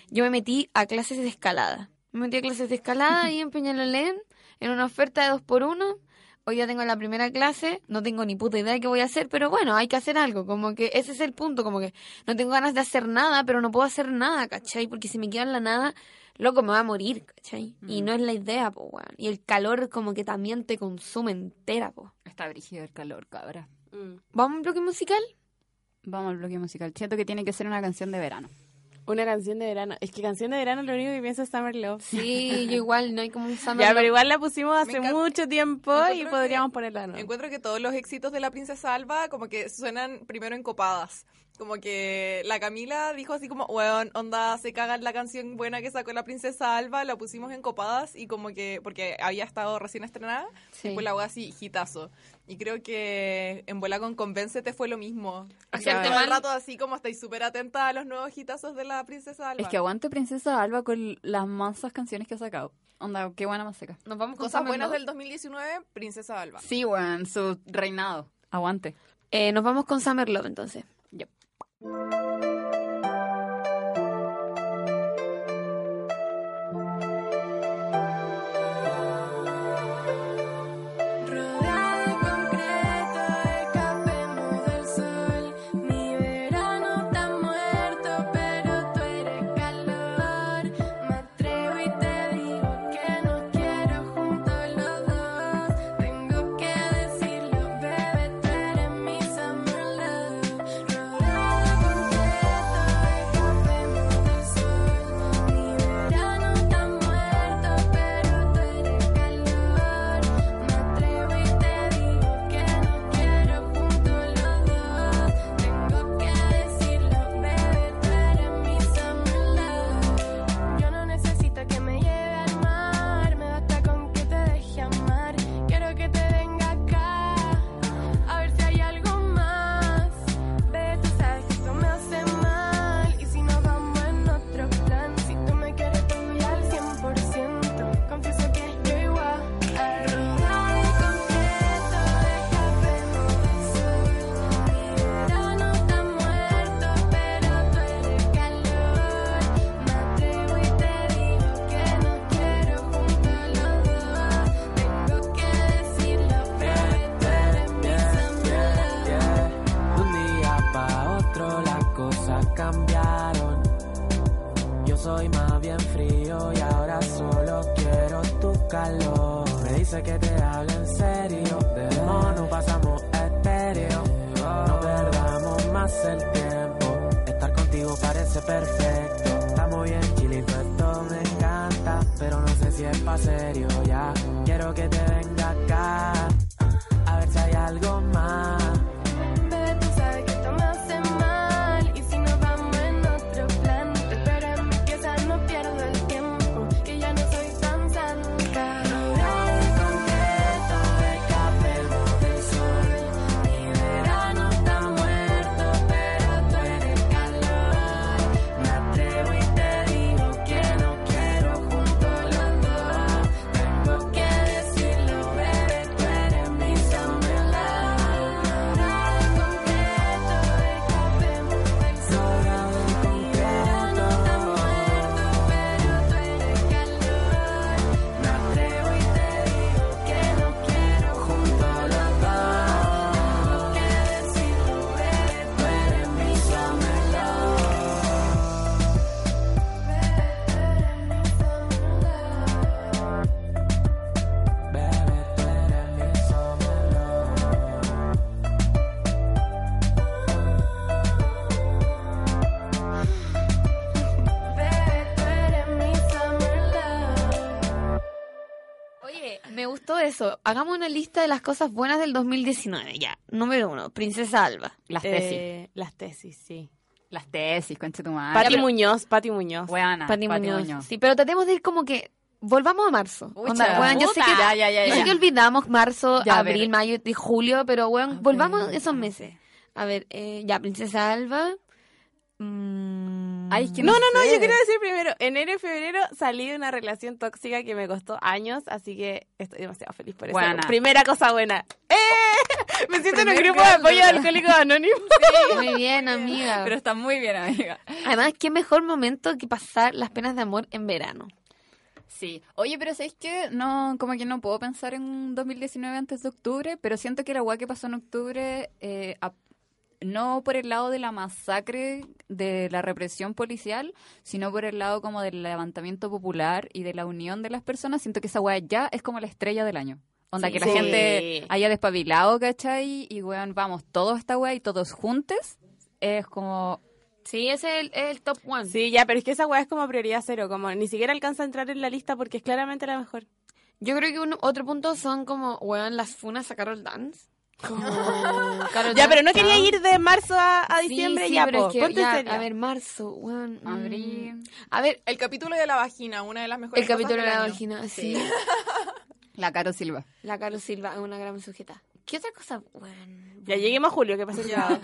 Yo me metí a clases de escalada. Me metí a clases de escalada ahí en Peñalolén, en una oferta de dos por uno. Hoy ya tengo la primera clase, no tengo ni puta idea de qué voy a hacer, pero bueno, hay que hacer algo, como que ese es el punto, como que no tengo ganas de hacer nada, pero no puedo hacer nada, ¿cachai? Porque si me quedo en la nada, loco, me va a morir, ¿cachai? Y no es la idea, po, weón. Y el calor como que también te consume entera, po. Está brígido el calor, cabra. ¿Vamos al bloque musical? Vamos al bloque musical. Siento que tiene que ser una canción de verano. Una canción de verano. Es que canción de verano lo único que pienso es Summer Love. Sí, yo igual, no hay como un summer Ya, love. pero igual la pusimos hace mucho tiempo y Encuentro podríamos que- ponerla, ¿no? Encuentro que todos los éxitos de la princesa Alba como que suenan primero en copadas. Como que la Camila dijo así como, weón, onda, se cagan la canción buena que sacó la princesa Alba, la pusimos en copadas y como que, porque había estado recién estrenada, Sí. después la wea así, hitazo. Y creo que en Vuela con Convéncete fue lo mismo. Hacerte Todo el mal. rato así como estáis súper atenta a los nuevos hitazos de la princesa Alba. Es que aguante Princesa Alba con las mansas canciones que ha sacado. Onda, qué buena más seca. Nos vamos con Cosas buenas del 2019, princesa Alba. Sí, weón, su reinado. Aguante. Eh, nos vamos con Summer Love entonces. Thank you. Parece perfecto. Estamos bien chilling, todo esto me encanta, pero no sé si es pa' serio ya. Quiero que te venga acá, a ver si hay algo más. Eso. Hagamos una lista de las cosas buenas del 2019. Ya, número uno, Princesa Alba. Las tesis. Eh, las tesis, sí. Las tesis, concha tu madre. Pati Muñoz, Pati Muñoz. Buena. Pati Muñoz. Sí, pero tratemos de ir como que volvamos a marzo. Pucha, Onda, yo sé que, Ya, ya, ya, yo sé que olvidamos marzo, abril, mayo y julio, pero weón, A volvamos esos meses. A ver, eh, ya, Princesa Alba. Mm, Ay, es que No, no, no, yo quiero decir primero, enero y febrero salí de una relación tóxica que me costó años, así que estoy demasiado feliz por eso. Buena. Primera cosa buena. ¡Eh! Me siento en un grupo de apoyo de alcohólicos anónimos. Muy bien, amiga. Pero está muy bien, amiga. Además, qué mejor momento que pasar las penas de amor en verano. Sí. Oye, pero ¿sabéis que No, como que no puedo pensar en un 2019 antes de octubre, pero siento que la weá que pasó en octubre, eh, a- no por el lado de la masacre, de la represión policial, sino por el lado como del levantamiento popular y de la unión de las personas, siento que esa weá ya es como la estrella del año. Onda, Sí. que la Sí. gente haya despabilado, ¿cachai? Y weón, vamos, todos esta weá y todos juntos, es como... Sí, ese es el, el top one. Sí, ya, pero es que esa weá es como prioridad cero, como ni siquiera alcanza a entrar en la lista porque es claramente la mejor. Yo creo que un, otro punto son como, weón, las funas a Carol Dance. Ya, pero no quería ir de marzo a, diciembre, sí, ya, pero po, es que ponte ya, seria. A ver, marzo, weón. mm. Abril. A ver, El capítulo de la vagina, una de las mejores el capítulo de la año. vagina, sí. La Caro Silva. La Carol Silva es una gran sujeta. ¿Qué otra cosa? Bueno, Ya lleguemos a julio, que pasa ya.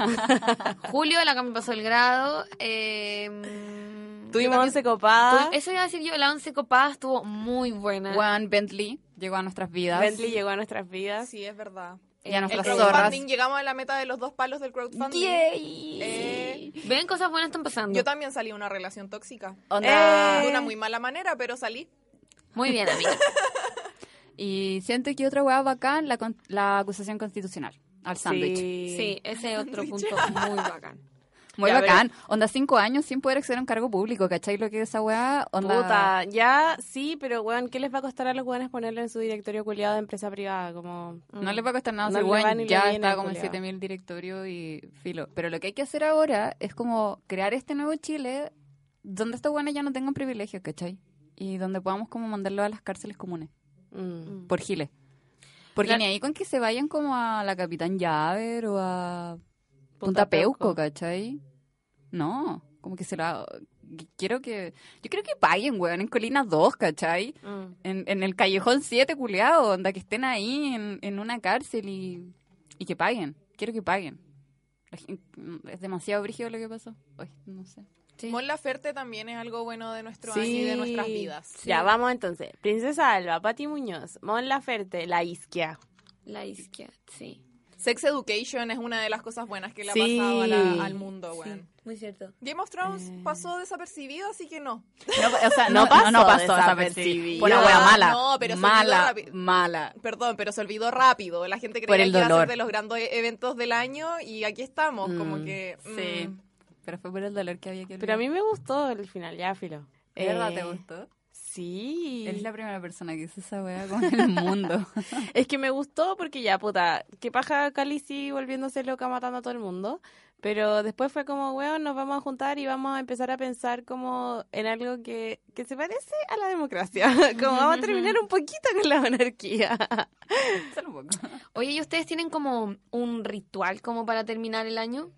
Julio, la que me pasó el grado. Eh, mm, Tuvimos once copadas. tu- Eso iba a decir yo, la once copadas estuvo muy buena. Juan Bentley llegó a nuestras vidas. Bentley llegó a nuestras vidas. Sí, es verdad. Y a El nuestras zorras. crowdfunding, llegamos a la meta de los dos palos del crowdfunding. Yay. Eh, Ven, cosas buenas están pasando. yo también salí de una relación tóxica. Onda. De una muy mala manera, pero salí. Muy bien, amiga. Y siento que otra hueá bacán, la, con- la acusación constitucional al sándwich. Sí, ese es otro punto muy bacán. Muy Ya, bacán. Onda, cinco años sin poder acceder a un cargo público, ¿cachai? Lo que es esa onda... Puta, ya sí, pero weón, ¿qué les va a costar a los weones ponerlo en su directorio culiado de empresa privada? Como No les va a costar nada, No le ya está como en culiao. 7000 directorio y filo. Pero lo que hay que hacer ahora es como crear este nuevo Chile donde estos buenos ya no tengan privilegios, ¿cachai? Y donde podamos como mandarlo a las cárceles comunes, mm. por giles. Porque ni ahí con que se vayan como a la Capitán Llaver o a Punta, Punta Peuco, Peuco. ¿cachai? No, como que se la... Quiero que... Yo creo que paguen, weón, en Colina 2, ¿cachai? Mm. En, en el Callejón 7, culiao, onda, que estén ahí en, en una cárcel y, y que paguen. Quiero que paguen. Gen- es demasiado brígido lo que pasó. Ay, no sé. Mon Laferte también es algo bueno de nuestro Sí. año y de nuestras vidas. Ya, vamos entonces. Princesa Alba, Pati Muñoz, Mon Laferte, La Isquia. La izquierda, sí. Sex Education es una de las cosas buenas que le ha Sí. pasado a la- al mundo, Sí, weón. muy cierto. Game of Thrones pasó desapercibido, así que no. No, o sea, No no, pasó no, no pasó desapercibido. Por una wea mala. no, pero se olvidó mala, rápido. mala. Perdón, pero se olvidó rápido. La gente creía que iba a ser de los grandes eventos del año y aquí estamos, como Mm, que... Sí. mm. Pero fue por el dolor que había que Pero a mí me gustó el final, ya, filo. ¿De verdad Eh, te gustó? Sí. Eres la primera persona que hizo esa wea con el mundo. Es que me gustó porque ya, puta, que paja Calici volviéndose loca matando a todo el mundo. Pero después fue como, weón, nos vamos a juntar y vamos a empezar a pensar como en algo que, que se parece a la democracia. como vamos a terminar un poquito con la monarquía. Solo un poco. Oye, ¿y ustedes tienen como un ritual como para terminar el año?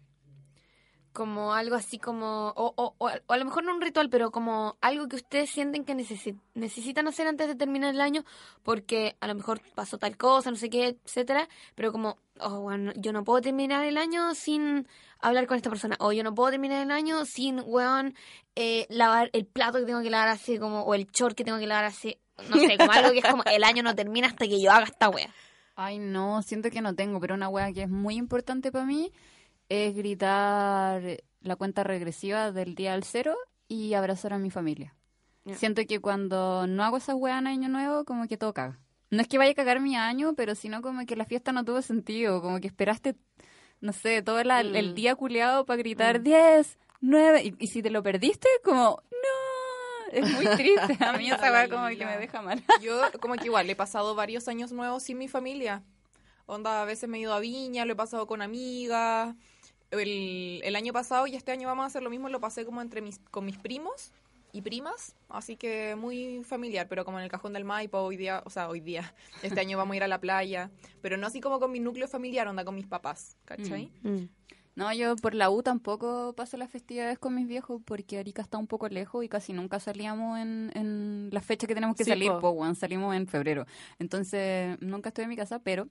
Como algo así como, o, o, o a- lo mejor no un ritual, pero como algo que ustedes sienten que necesi- necesitan hacer antes de terminar el año, porque a lo mejor pasó tal cosa, no sé qué, etcétera, pero como, oh, bueno, yo no puedo terminar el año sin hablar con esta persona, o yo no puedo terminar el año sin, weón, eh, lavar el plato que tengo que lavar así, como, o el short que tengo que lavar así, no sé, como algo que es como, el año no termina hasta que yo haga esta wea. Ay, no, siento que no tengo, pero una wea que es muy importante para mí es gritar la cuenta regresiva del día al cero y abrazar a mi familia. Siento que cuando no hago esa wea en Año Nuevo, como que todo caga. No es que vaya a cagar mi año, pero sino como que la fiesta no tuvo sentido, como que esperaste, no sé, todo la- el Mm. día culeado para gritar 10, 9, y, y si te lo perdiste, como, no, es muy triste. A mí esa wea como que me deja mal. Yo como que igual, he pasado varios años nuevos sin mi familia. Onda, a veces me he ido a Viña, lo he pasado con amigas. El, el año pasado y este año vamos a hacer lo mismo, lo pasé como entre mis, con mis primos y primas, así que muy familiar, pero como en el cajón del Maipo hoy día, o sea, hoy día, este año vamos a ir a la playa, pero no así como con mi núcleo familiar, onda con mis papás, ¿cachai? No, yo por la U tampoco paso las festividades con mis viejos porque Arica está un poco lejos y casi nunca salíamos en, en la fecha que tenemos que Sí, salir, po. po, salimos en febrero. Entonces, nunca estuve en mi casa, pero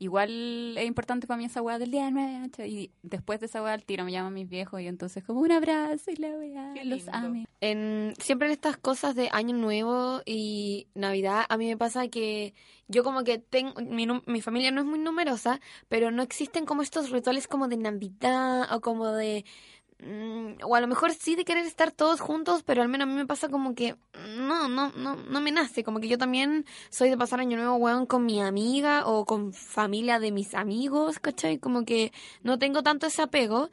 igual es importante para mí esa weá del día 9, ¿cachai? Y después de esa weá al tiro me llaman mis viejos y entonces como un abrazo y la weá, los ame. En, siempre en estas cosas de Año Nuevo y Navidad, a mí me pasa que yo como que tengo, mi, mi familia no es muy numerosa, pero no existen como estos rituales como de Navidad o como de... mm, o a lo mejor sí de querer estar todos juntos, pero al menos a mí me pasa como que no, no, no, no me nace. Como que yo también soy de pasar Año Nuevo, weón, con mi amiga o con familia de mis amigos, ¿cachai? Como que no tengo tanto ese apego,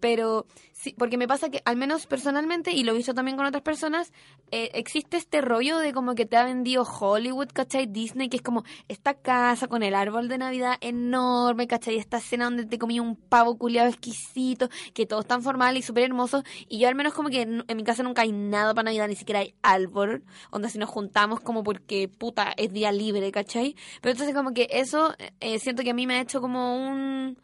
pero sí, porque me pasa que al menos personalmente, y lo he visto también con otras personas, eh, existe este rollo de como que te ha vendido Hollywood, ¿cachai? Disney, que es como esta casa con el árbol de Navidad enorme, ¿cachai? Esta escena donde te comí un pavo culiado exquisito, que todo es tan formal y súper hermoso, y yo al menos como que en mi casa nunca hay nada para Navidad, ni siquiera hay árbol, donde si nos juntamos como porque puta es día libre, ¿cachai? Pero entonces como que eso eh, siento que a mí me ha hecho como un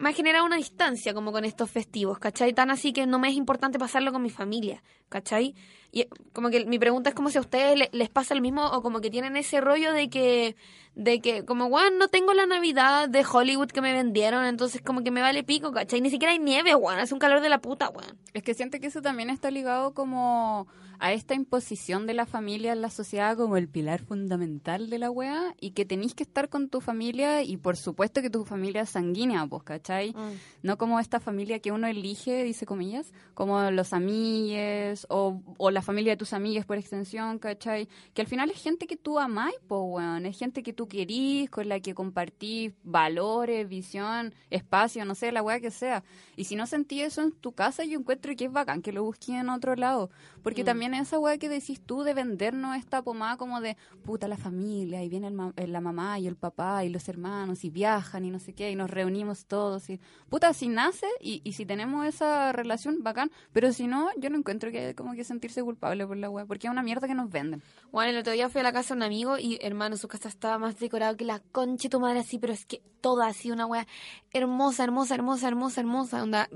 me ha generado una distancia como con estos festivos, ¿cachai? Tan así que no me es importante pasarlo con mi familia, ¿cachai? Y como que mi pregunta es como si a ustedes le- les pasa lo mismo o como que tienen ese rollo de que, de que como, weón, no tengo la Navidad de Hollywood que me vendieron, entonces como que me vale pico, ¿cachai? Ni siquiera hay nieve, weón, hace un calor de la puta, weón. Es que siento que eso también está ligado como a esta imposición de la familia en la sociedad como el pilar fundamental de la weá y que tenéis que estar con tu familia y por supuesto que tu familia es sanguínea, pues, ¿cachai? No como esta familia que uno elige, dice comillas, como los amigues o, o la familia de tus amigas por extensión, ¿cachai? Que al final es gente que tú amáis, pues, weón. Es gente que tú querís, con la que compartís valores, visión, espacio, no sé, la weá que sea. Y si no sentí eso en tu casa, yo encuentro que es bacán que lo busques en otro lado. Porque también esa weá que decís tú de vendernos esta pomada como de puta la familia, y viene el ma- eh, la mamá y el papá y los hermanos y viajan y no sé qué, y nos reunimos todos. Y, puta, si nace y, y si tenemos esa relación, bacán. Pero si no, yo no encuentro que como que sentirse culpable por la weá, porque es una mierda que nos venden. Bueno, el otro día fui a la casa de un amigo y, hermano, su casa estaba más decorada que la concha de tu madre así, pero es que toda así, una wea hermosa, hermosa, hermosa, hermosa, hermosa, onda,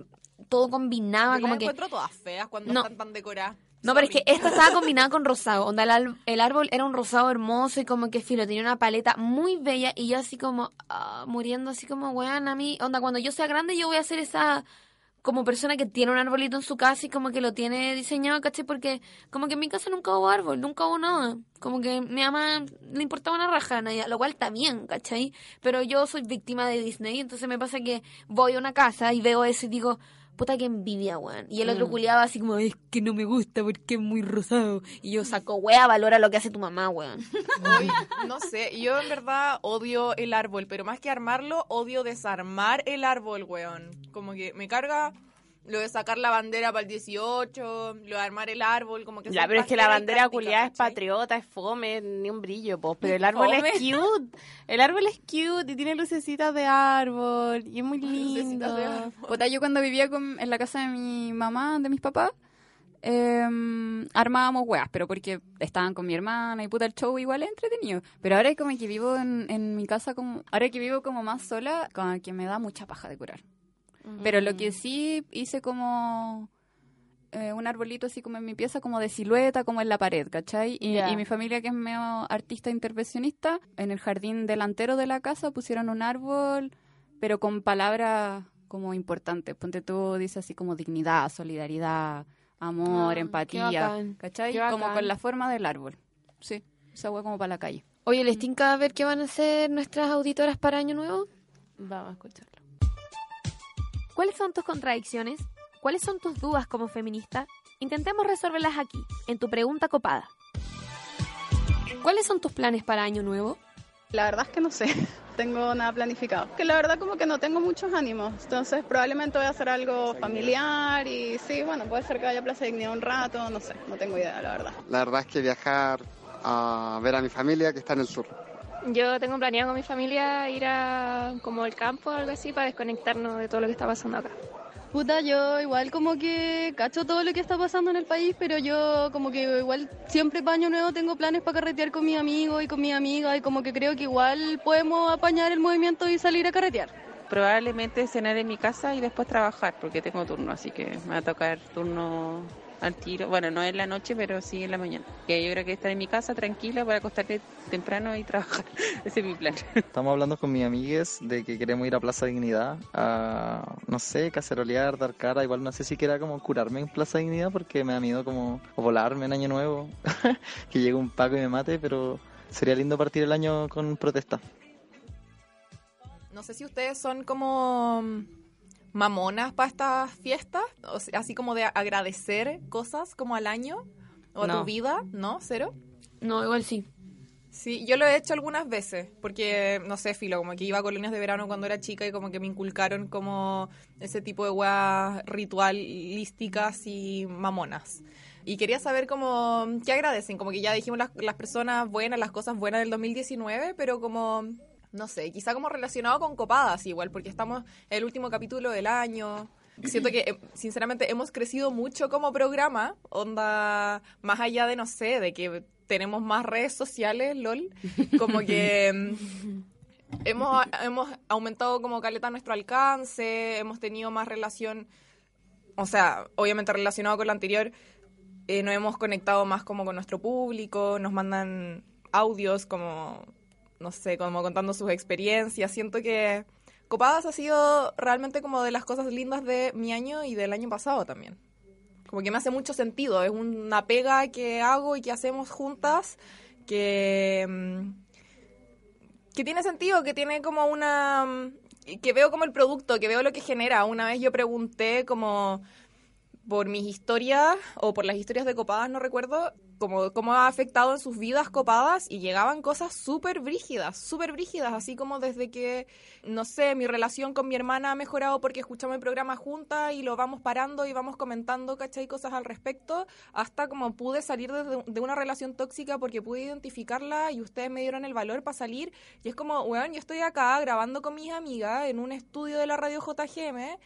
todo combinaba, Yo como las que... encuentro todas feas cuando No. están tan decoradas. No, pero es que esta estaba combinada con rosado. Onda, el, el árbol era un rosado hermoso y como que filo, tenía una paleta muy bella y yo así como ah, muriendo, así como, weón, a mí, onda, cuando yo sea grande yo voy a ser esa como persona que tiene un arbolito en su casa y como que lo tiene diseñado, ¿cachai? Porque como que en mi casa nunca hubo árbol, nunca hubo nada. Como que mi mamá le importaba una raja a nadie, lo cual también, ¿cachai? Pero yo soy víctima de Disney, entonces me pasa que voy a una casa y veo eso y digo, puta que envidia, weón. Y el otro Mm. culiaba así como, es que no me gusta porque es muy rosado. Y yo saco, wea, valora lo que hace tu mamá, weón. No sé, yo en verdad odio el árbol, pero más que armarlo, odio desarmar el árbol, weón. Como que me carga lo de sacar la bandera para el 18, lo de armar el árbol, como que Ya, pero es que la bandera culiada es ¿cachai? patriota, es fome, ni un brillo, pues. Pero el árbol es Fome. cute. El árbol es cute y tiene lucecitas de árbol y es muy lindo. Lucecitas de árbol. Puta, yo cuando vivía con- en la casa de mi mamá, de mis papás, eh, armábamos weas, pero porque estaban con mi hermana y puta el show igual es entretenido. Pero ahora como que vivo en, en mi casa como, ahora que vivo como más sola, como que me da mucha paja decorar. Pero lo que sí hice como eh, un arbolito así como en mi pieza, como de silueta, como en la pared, ¿cachai? Y, mi familia, que es medio artista intervencionista, en el jardín delantero de la casa pusieron un árbol, pero con palabras como importantes. Ponte tú, dice así como dignidad, solidaridad, amor, Ah, empatía, ¿cachai? Como con la forma del árbol. Sí, esa hueá como para la calle. Oye, ¿les tinca a ver qué van a hacer nuestras auditoras para Año Nuevo? Vamos a escucharlo. ¿Cuáles son tus contradicciones? ¿Cuáles son tus dudas como feminista? Intentemos resolverlas aquí, en tu pregunta copada. ¿Cuáles son tus planes para Año Nuevo? La verdad es que no sé, tengo nada planificado. Que la verdad como que no tengo muchos ánimos, entonces probablemente voy a hacer algo familiar y sí, bueno, puede ser que vaya a Plaza Dignidad un rato, no sé, no tengo idea, la verdad. La verdad es que viajar a ver a mi familia que está en el sur. Yo tengo planeado con mi familia ir a como al campo o algo así para desconectarnos de todo lo que está pasando acá. Puta, yo igual como que cacho todo lo que está pasando en el país, pero yo como que igual siempre para Año Nuevo tengo planes para carretear con mis amigos y con mis amigas y como que creo que igual podemos apañar el movimiento y salir a carretear. Probablemente cenar en mi casa y después trabajar, porque tengo turno, así que me va a tocar turno al tiro. Bueno, no en la noche, pero sí en la mañana. Que yo creo que estar en mi casa tranquila para acostarme temprano y trabajar. Ese es mi plan. Estamos hablando con mis amigues de que queremos ir a Plaza Dignidad a, no sé, cacerolear, dar cara. Igual no sé si quiera como curarme en Plaza Dignidad porque me da miedo como volarme en Año Nuevo, que llegue un Paco y me mate, pero sería lindo partir el año con protesta. No sé si ustedes son como mamonas para estas fiestas, o sea, así como de agradecer cosas como al año o a tu vida, ¿no? ¿Cero? No, igual sí. Sí, yo lo he hecho algunas veces, porque, no sé, filo, como que iba a colonias de verano cuando era chica y como que me inculcaron como ese tipo de weas ritualísticas y mamonas. Y quería saber como, ¿qué agradecen? Como que ya dijimos las, las personas buenas, las cosas buenas del 2019, pero como, no sé, quizá como relacionado con copadas igual, porque estamos en el último capítulo del año. Siento que, eh, sinceramente, hemos crecido mucho como programa, onda, más allá de, no sé, de que tenemos más redes sociales, lol, como que mm, hemos, hemos aumentado como caleta nuestro alcance, hemos tenido más relación, o sea, obviamente relacionado con lo anterior, eh, nos hemos conectado más como con nuestro público, nos mandan audios como, no sé, como contando sus experiencias. Siento que Copadas ha sido realmente como de las cosas lindas de mi año y del año pasado también. Como que me hace mucho sentido, es una pega que hago y que hacemos juntas que... mm, que tiene sentido, que tiene como una... mm, que veo como el producto, que veo lo que genera. Una vez yo pregunté como por mis historias o por las historias de copadas, no recuerdo, como cómo ha afectado en sus vidas copadas y llegaban cosas súper brígidas, súper brígidas, así como desde que, no sé, mi relación con mi hermana ha mejorado porque escuchamos el programa juntas y lo vamos parando y vamos comentando, ¿cachai? Cosas al respecto, hasta como pude salir de, de una relación tóxica porque pude identificarla y ustedes me dieron el valor para salir y es como, weón, yo estoy acá grabando con mis amigas en un estudio de la radio JGM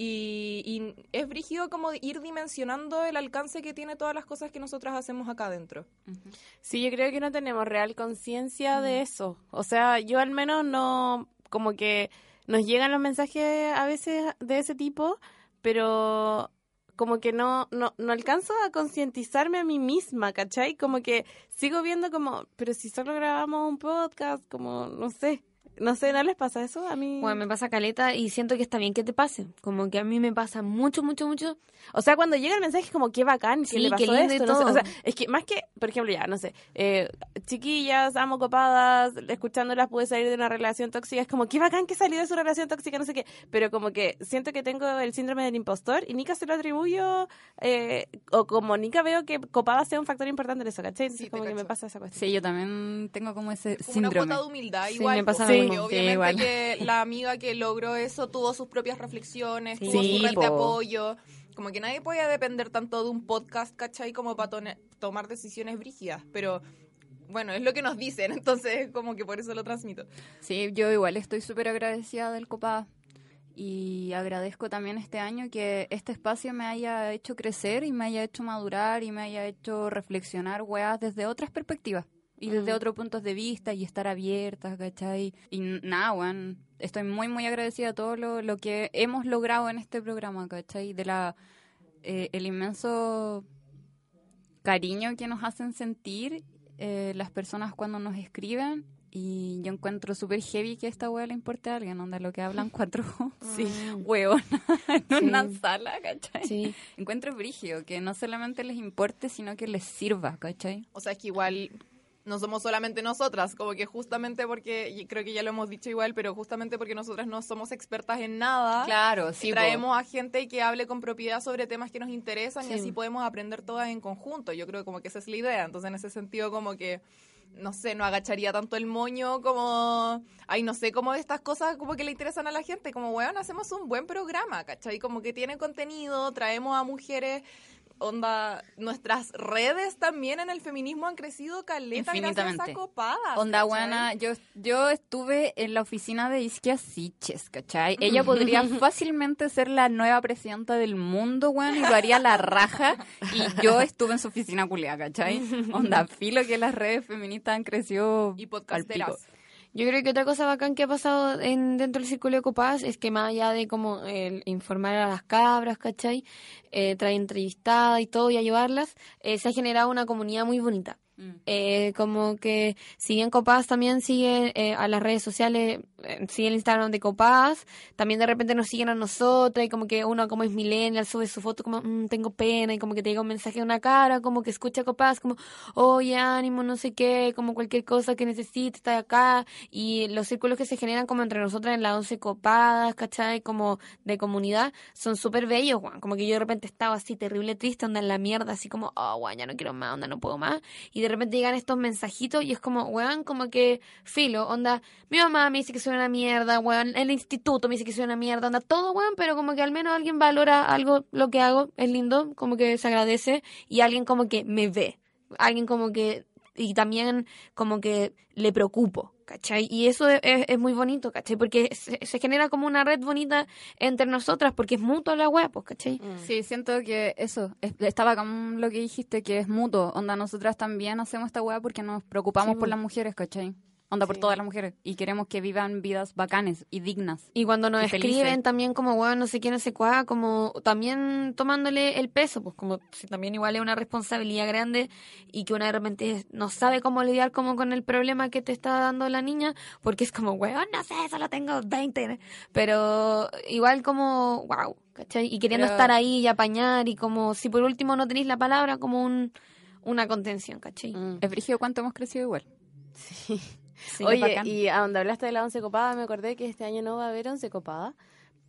y, y es brígido como ir dimensionando el alcance que tiene todas las cosas que nosotras hacemos acá adentro. Sí, yo creo que no tenemos real conciencia de eso. O sea, yo al menos no, como que nos llegan los mensajes a veces de ese tipo, pero como que no, no, no alcanzo a concientizarme a mí misma, ¿cachai? Como que sigo viendo como, pero si solo grabamos un podcast, como, no sé, no sé, ¿no les pasa eso? A mí... Bueno, me pasa caleta y siento que está bien que te pase. Como que a mí me pasa mucho, mucho, mucho. O sea, cuando llega el mensaje es como, qué bacán, que Sí, le qué pasó y esto. no sé. O sea, es que más que, por ejemplo, ya, no sé, eh, chiquillas, amo copadas, escuchándolas pude salir de una relación tóxica. Es como, qué bacán que salió de su relación tóxica, no sé qué. Pero como que siento que tengo el síndrome del impostor y Nika se lo atribuyo, eh, o como Nika veo que copada sea un factor importante en eso, ¿cachai? Entonces como que me pasa esa cuestión. Sí, yo también tengo como ese Como una síndrome. cuota de humildad Sí, igual. me pasa lo mismo. Sí, obviamente que la amiga que logró eso tuvo sus propias reflexiones, Sí. tuvo su red de apoyo. Como que nadie puede depender tanto de un podcast, ¿cachai? Como para tomar decisiones brígidas. Pero bueno, es lo que nos dicen, entonces como que por eso lo transmito. Sí, yo igual estoy súper agradecida del Copa y agradezco también este año que este espacio me haya hecho crecer y me haya hecho madurar y me haya hecho reflexionar, weas, desde otras perspectivas y desde Mm. otros puntos de vista y estar abiertas, ¿cachai? Y nada, weón, estoy muy, muy agradecida a todo lo, lo que hemos logrado en este programa, ¿cachai? De la, eh, el inmenso cariño que nos hacen sentir eh, las personas cuando nos escriben y yo encuentro súper heavy que esta wea le importe a alguien, donde lo que hablan cuatro sí. hueonas en una sala, ¿cachai? Sí. Encuentro brígido, que no solamente les importe, sino que les sirva, ¿cachai? O sea, es que igual no somos solamente nosotras, como que justamente porque, y creo que ya lo hemos dicho igual, pero justamente porque nosotras no somos expertas en nada. Claro, sí, po. Traemos a gente que hable con propiedad sobre temas que nos interesan Sí. y así podemos aprender todas en conjunto. Yo creo como que esa es la idea. Entonces, en ese sentido, como que no sé, no agacharía tanto el moño como, ay, no sé, como de estas cosas como que le interesan a la gente, como, weón, hacemos un buen programa, ¿cachai? Como que tiene contenido, traemos a mujeres, onda, nuestras redes también en el feminismo han crecido caleta gracias a Infinitamente. copadas. Onda buena, yo, yo estuve en la oficina de Isquia Siches, ¿cachai? Ella podría fácilmente ser la nueva presidenta del mundo, weón, y lo haría la raja. Y yo estuve en su oficina culia, ¿cachai? Onda, filo que las redes feministas han crecido Y al podcasteras. pico. Yo creo que otra cosa bacán que ha pasado en, dentro del Círculo de Copas es que más allá de como el informar a las cabras, ¿cachai? Eh, traer entrevistadas y todo y ayudarlas, eh, se ha generado una comunidad muy bonita. Eh, como que siguen Copadas también sigue eh, a las redes sociales, eh, sigue el Instagram de Copadas, también de repente nos siguen a nosotras y como que uno como es millennial sube su foto como "Mm, tengo pena y como que te llega un mensaje de una cara, como que escucha Copadas como oye ánimo, no sé qué, como cualquier cosa que necesites, está acá y los círculos que se generan como entre nosotras en las 11 Copadas, ¿cachai? Como de comunidad son súper bellos, Juan, como que yo de repente estaba así terrible triste, onda en la mierda, así como, oh, ya no quiero más, onda, no puedo más y de repente llegan estos mensajitos y es como, weón, como que filo, onda, mi mamá me dice que soy una mierda, weón, el instituto me dice que soy una mierda, onda, todo, weón, pero como que al menos alguien valora algo, lo que hago, es lindo, como que se agradece y alguien como que me ve, alguien como que, y también como que le preocupo. ¿Cachai? Y eso es, muy bonito, ¿cachai? Porque se, se genera como una red bonita entre nosotras, porque es mutuo la web, pues, ¿cachai? Sí, siento que eso, es- estaba con lo que dijiste, que es mutuo. Onda, nosotras también hacemos esta weá porque nos preocupamos Sí, por po. las mujeres, ¿cachai? Onda, por todas las mujeres. Y queremos que vivan vidas bacanes y dignas. Y cuando nos Y felices. escriben también como, weón, no sé qué, no sé cuá, como también tomándole el peso, pues como si también igual es una responsabilidad grande y que una de repente no sabe cómo lidiar como con el problema que te está dando la niña, porque es como, weón, no sé, solo tengo 20, pero igual como, wow, ¿cachai? Y queriendo Pero- estar ahí y apañar y como si por último no tenéis la palabra, como un, una contención, ¿cachai? Es brígido cuánto hemos crecido igual. Sí. Sí, Oye, y a donde hablaste de la once copada, me acordé que este año no va a haber once copada,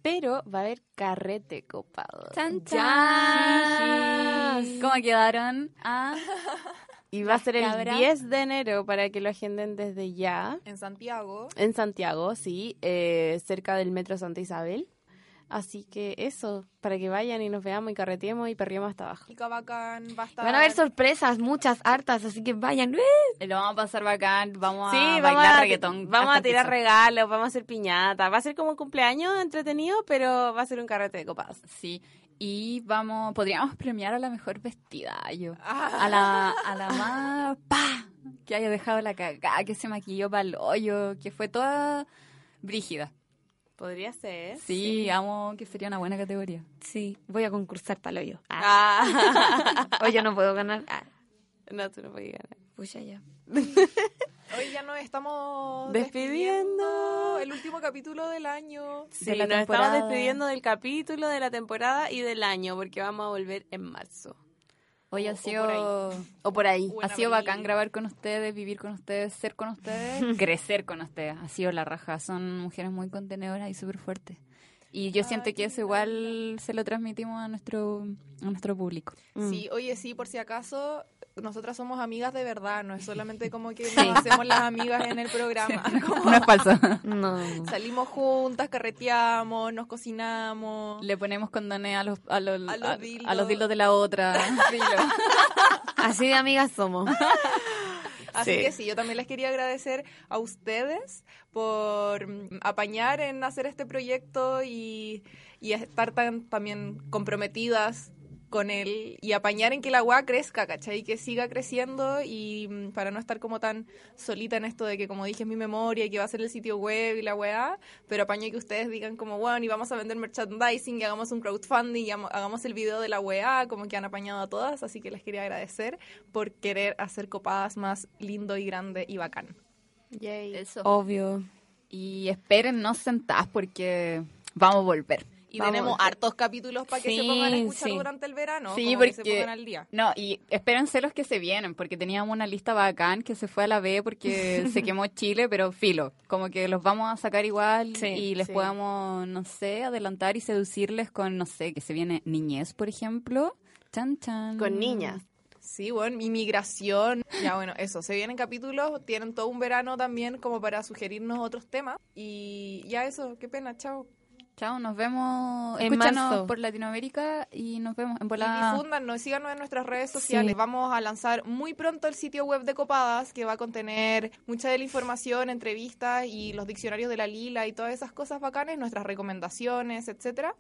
pero va a haber carrete copado. ¡Chan, ¡Chan! ¿Cómo quedaron? Ah, Y va a ser el cabras. 10 de enero para que lo agenden desde ya. En Santiago. En Santiago, sí, eh, cerca del Metro Santa Isabel. Así que eso, para que vayan y nos veamos y carreteemos y perriemos hasta abajo. Chica bacán, va a estar. Van a haber sorpresas, muchas, hartas, así que vayan. lo vamos a pasar bacán, vamos Sí, a vamos bailar a, reggaetón. vamos a tirar piso. regalos, vamos a hacer piñata. Va a ser como un cumpleaños entretenido, pero va a ser un carrete de copadas. Sí, y vamos, podríamos premiar a la mejor vestida, yo. Ah. A la, a la más pa que haya dejado la cagada, que se maquilló para el hoyo, que fue toda brígida. Podría ser. Sí, amo que sería una buena categoría. Sí, voy a concursar para el hoyo. Ah. Hoy yo no puedo ganar. Ah, No, tú no puedes ganar. pucha ya. Hoy ya nos estamos Despidiendo. El último capítulo del año. Sí, de la nos temporada. estamos despidiendo del capítulo, de la temporada y del año, porque vamos a volver en marzo. Hoy ha sido, por ahí. O por ahí. O ha sido bacán grabar con ustedes, vivir con ustedes, ser con ustedes, crecer con ustedes. Ha sido la raja. Son mujeres muy contenedoras y súper fuertes. Y yo siento que eso igual se lo transmitimos a nuestro, a nuestro público. Sí, oye, sí, por si acaso, nosotras somos amigas de verdad, no es solamente como que nos hacemos las amigas en el programa. Como No es falso. No. Salimos juntas, carreteamos, nos cocinamos. Le ponemos condones a los, a los, A los a- dildos. a los dildos de la otra. Así de amigas somos. Así Sí. que sí, yo también les quería agradecer a ustedes por apañar en hacer este proyecto y, y estar tan también comprometidas con él y apañar en que la UA crezca, ¿cachai? Que siga creciendo y mm, para no estar como tan solita en esto de que, como dije, es mi memoria y que va a ser el sitio web y la weá, pero apaño que ustedes digan como, bueno, y vamos a vender merchandising y hagamos un crowdfunding y hagamos- hagamos el video de la weá, como que han apañado a todas, así que les quería agradecer por querer hacer copadas más lindo y grande y bacán. Eso. Obvio. Y esperen, no sentadas porque vamos a volver. Y Vamos. tenemos hartos capítulos para que se pongan a escuchar sí. durante el verano, Sí, como que se porque- pongan al día. No, y espérense los que se vienen, porque teníamos una lista bacán que se fue a la B porque se quemó Chile, pero filo, como que los vamos a sacar igual Sí, y les sí. podamos, no sé, adelantar y seducirles con, no sé, que se viene niñez, por ejemplo. Chan, chan. Con niñas. Sí, bueno, inmigración. Ya, bueno, eso. Se vienen capítulos, tienen todo un verano también como para sugerirnos otros temas. Y ya eso, qué pena, chao. Chao, nos vemos. En Escúchanos marzo. por Latinoamérica y nos vemos en Y volada. difúndanos, síganos en nuestras redes sociales. Sí. Vamos a lanzar muy pronto el sitio web de Copadas, que va a contener mucha de la información, entrevistas y los diccionarios de la Lila y todas esas cosas bacanes, nuestras recomendaciones, etcétera.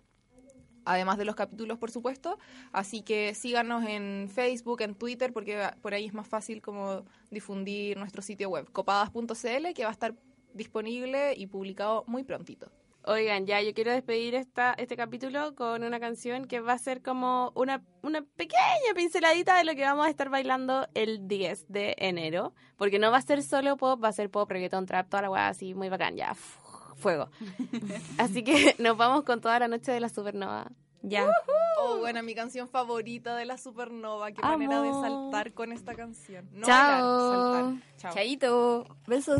Además de los capítulos, por supuesto. Así que síganos en Facebook, en Twitter, porque por ahí es más fácil como difundir nuestro sitio web, copadas.cl, que va a estar disponible y publicado muy prontito. Oigan, ya yo quiero despedir esta, este capítulo con una canción que va a ser como una, una pequeña pinceladita de lo que vamos a estar bailando el 10 de enero. Porque no va a ser solo pop, va a ser pop, reggaeton, trap, toda la weá así, muy bacán, ya, fu- fuego. así que nos vamos con toda la noche de la supernova. Ya. Oh, buena, mi canción favorita de la Supernova. Qué manera de saltar con esta canción. No Chao. bailar, saltar. Chao. Chaito. Besos.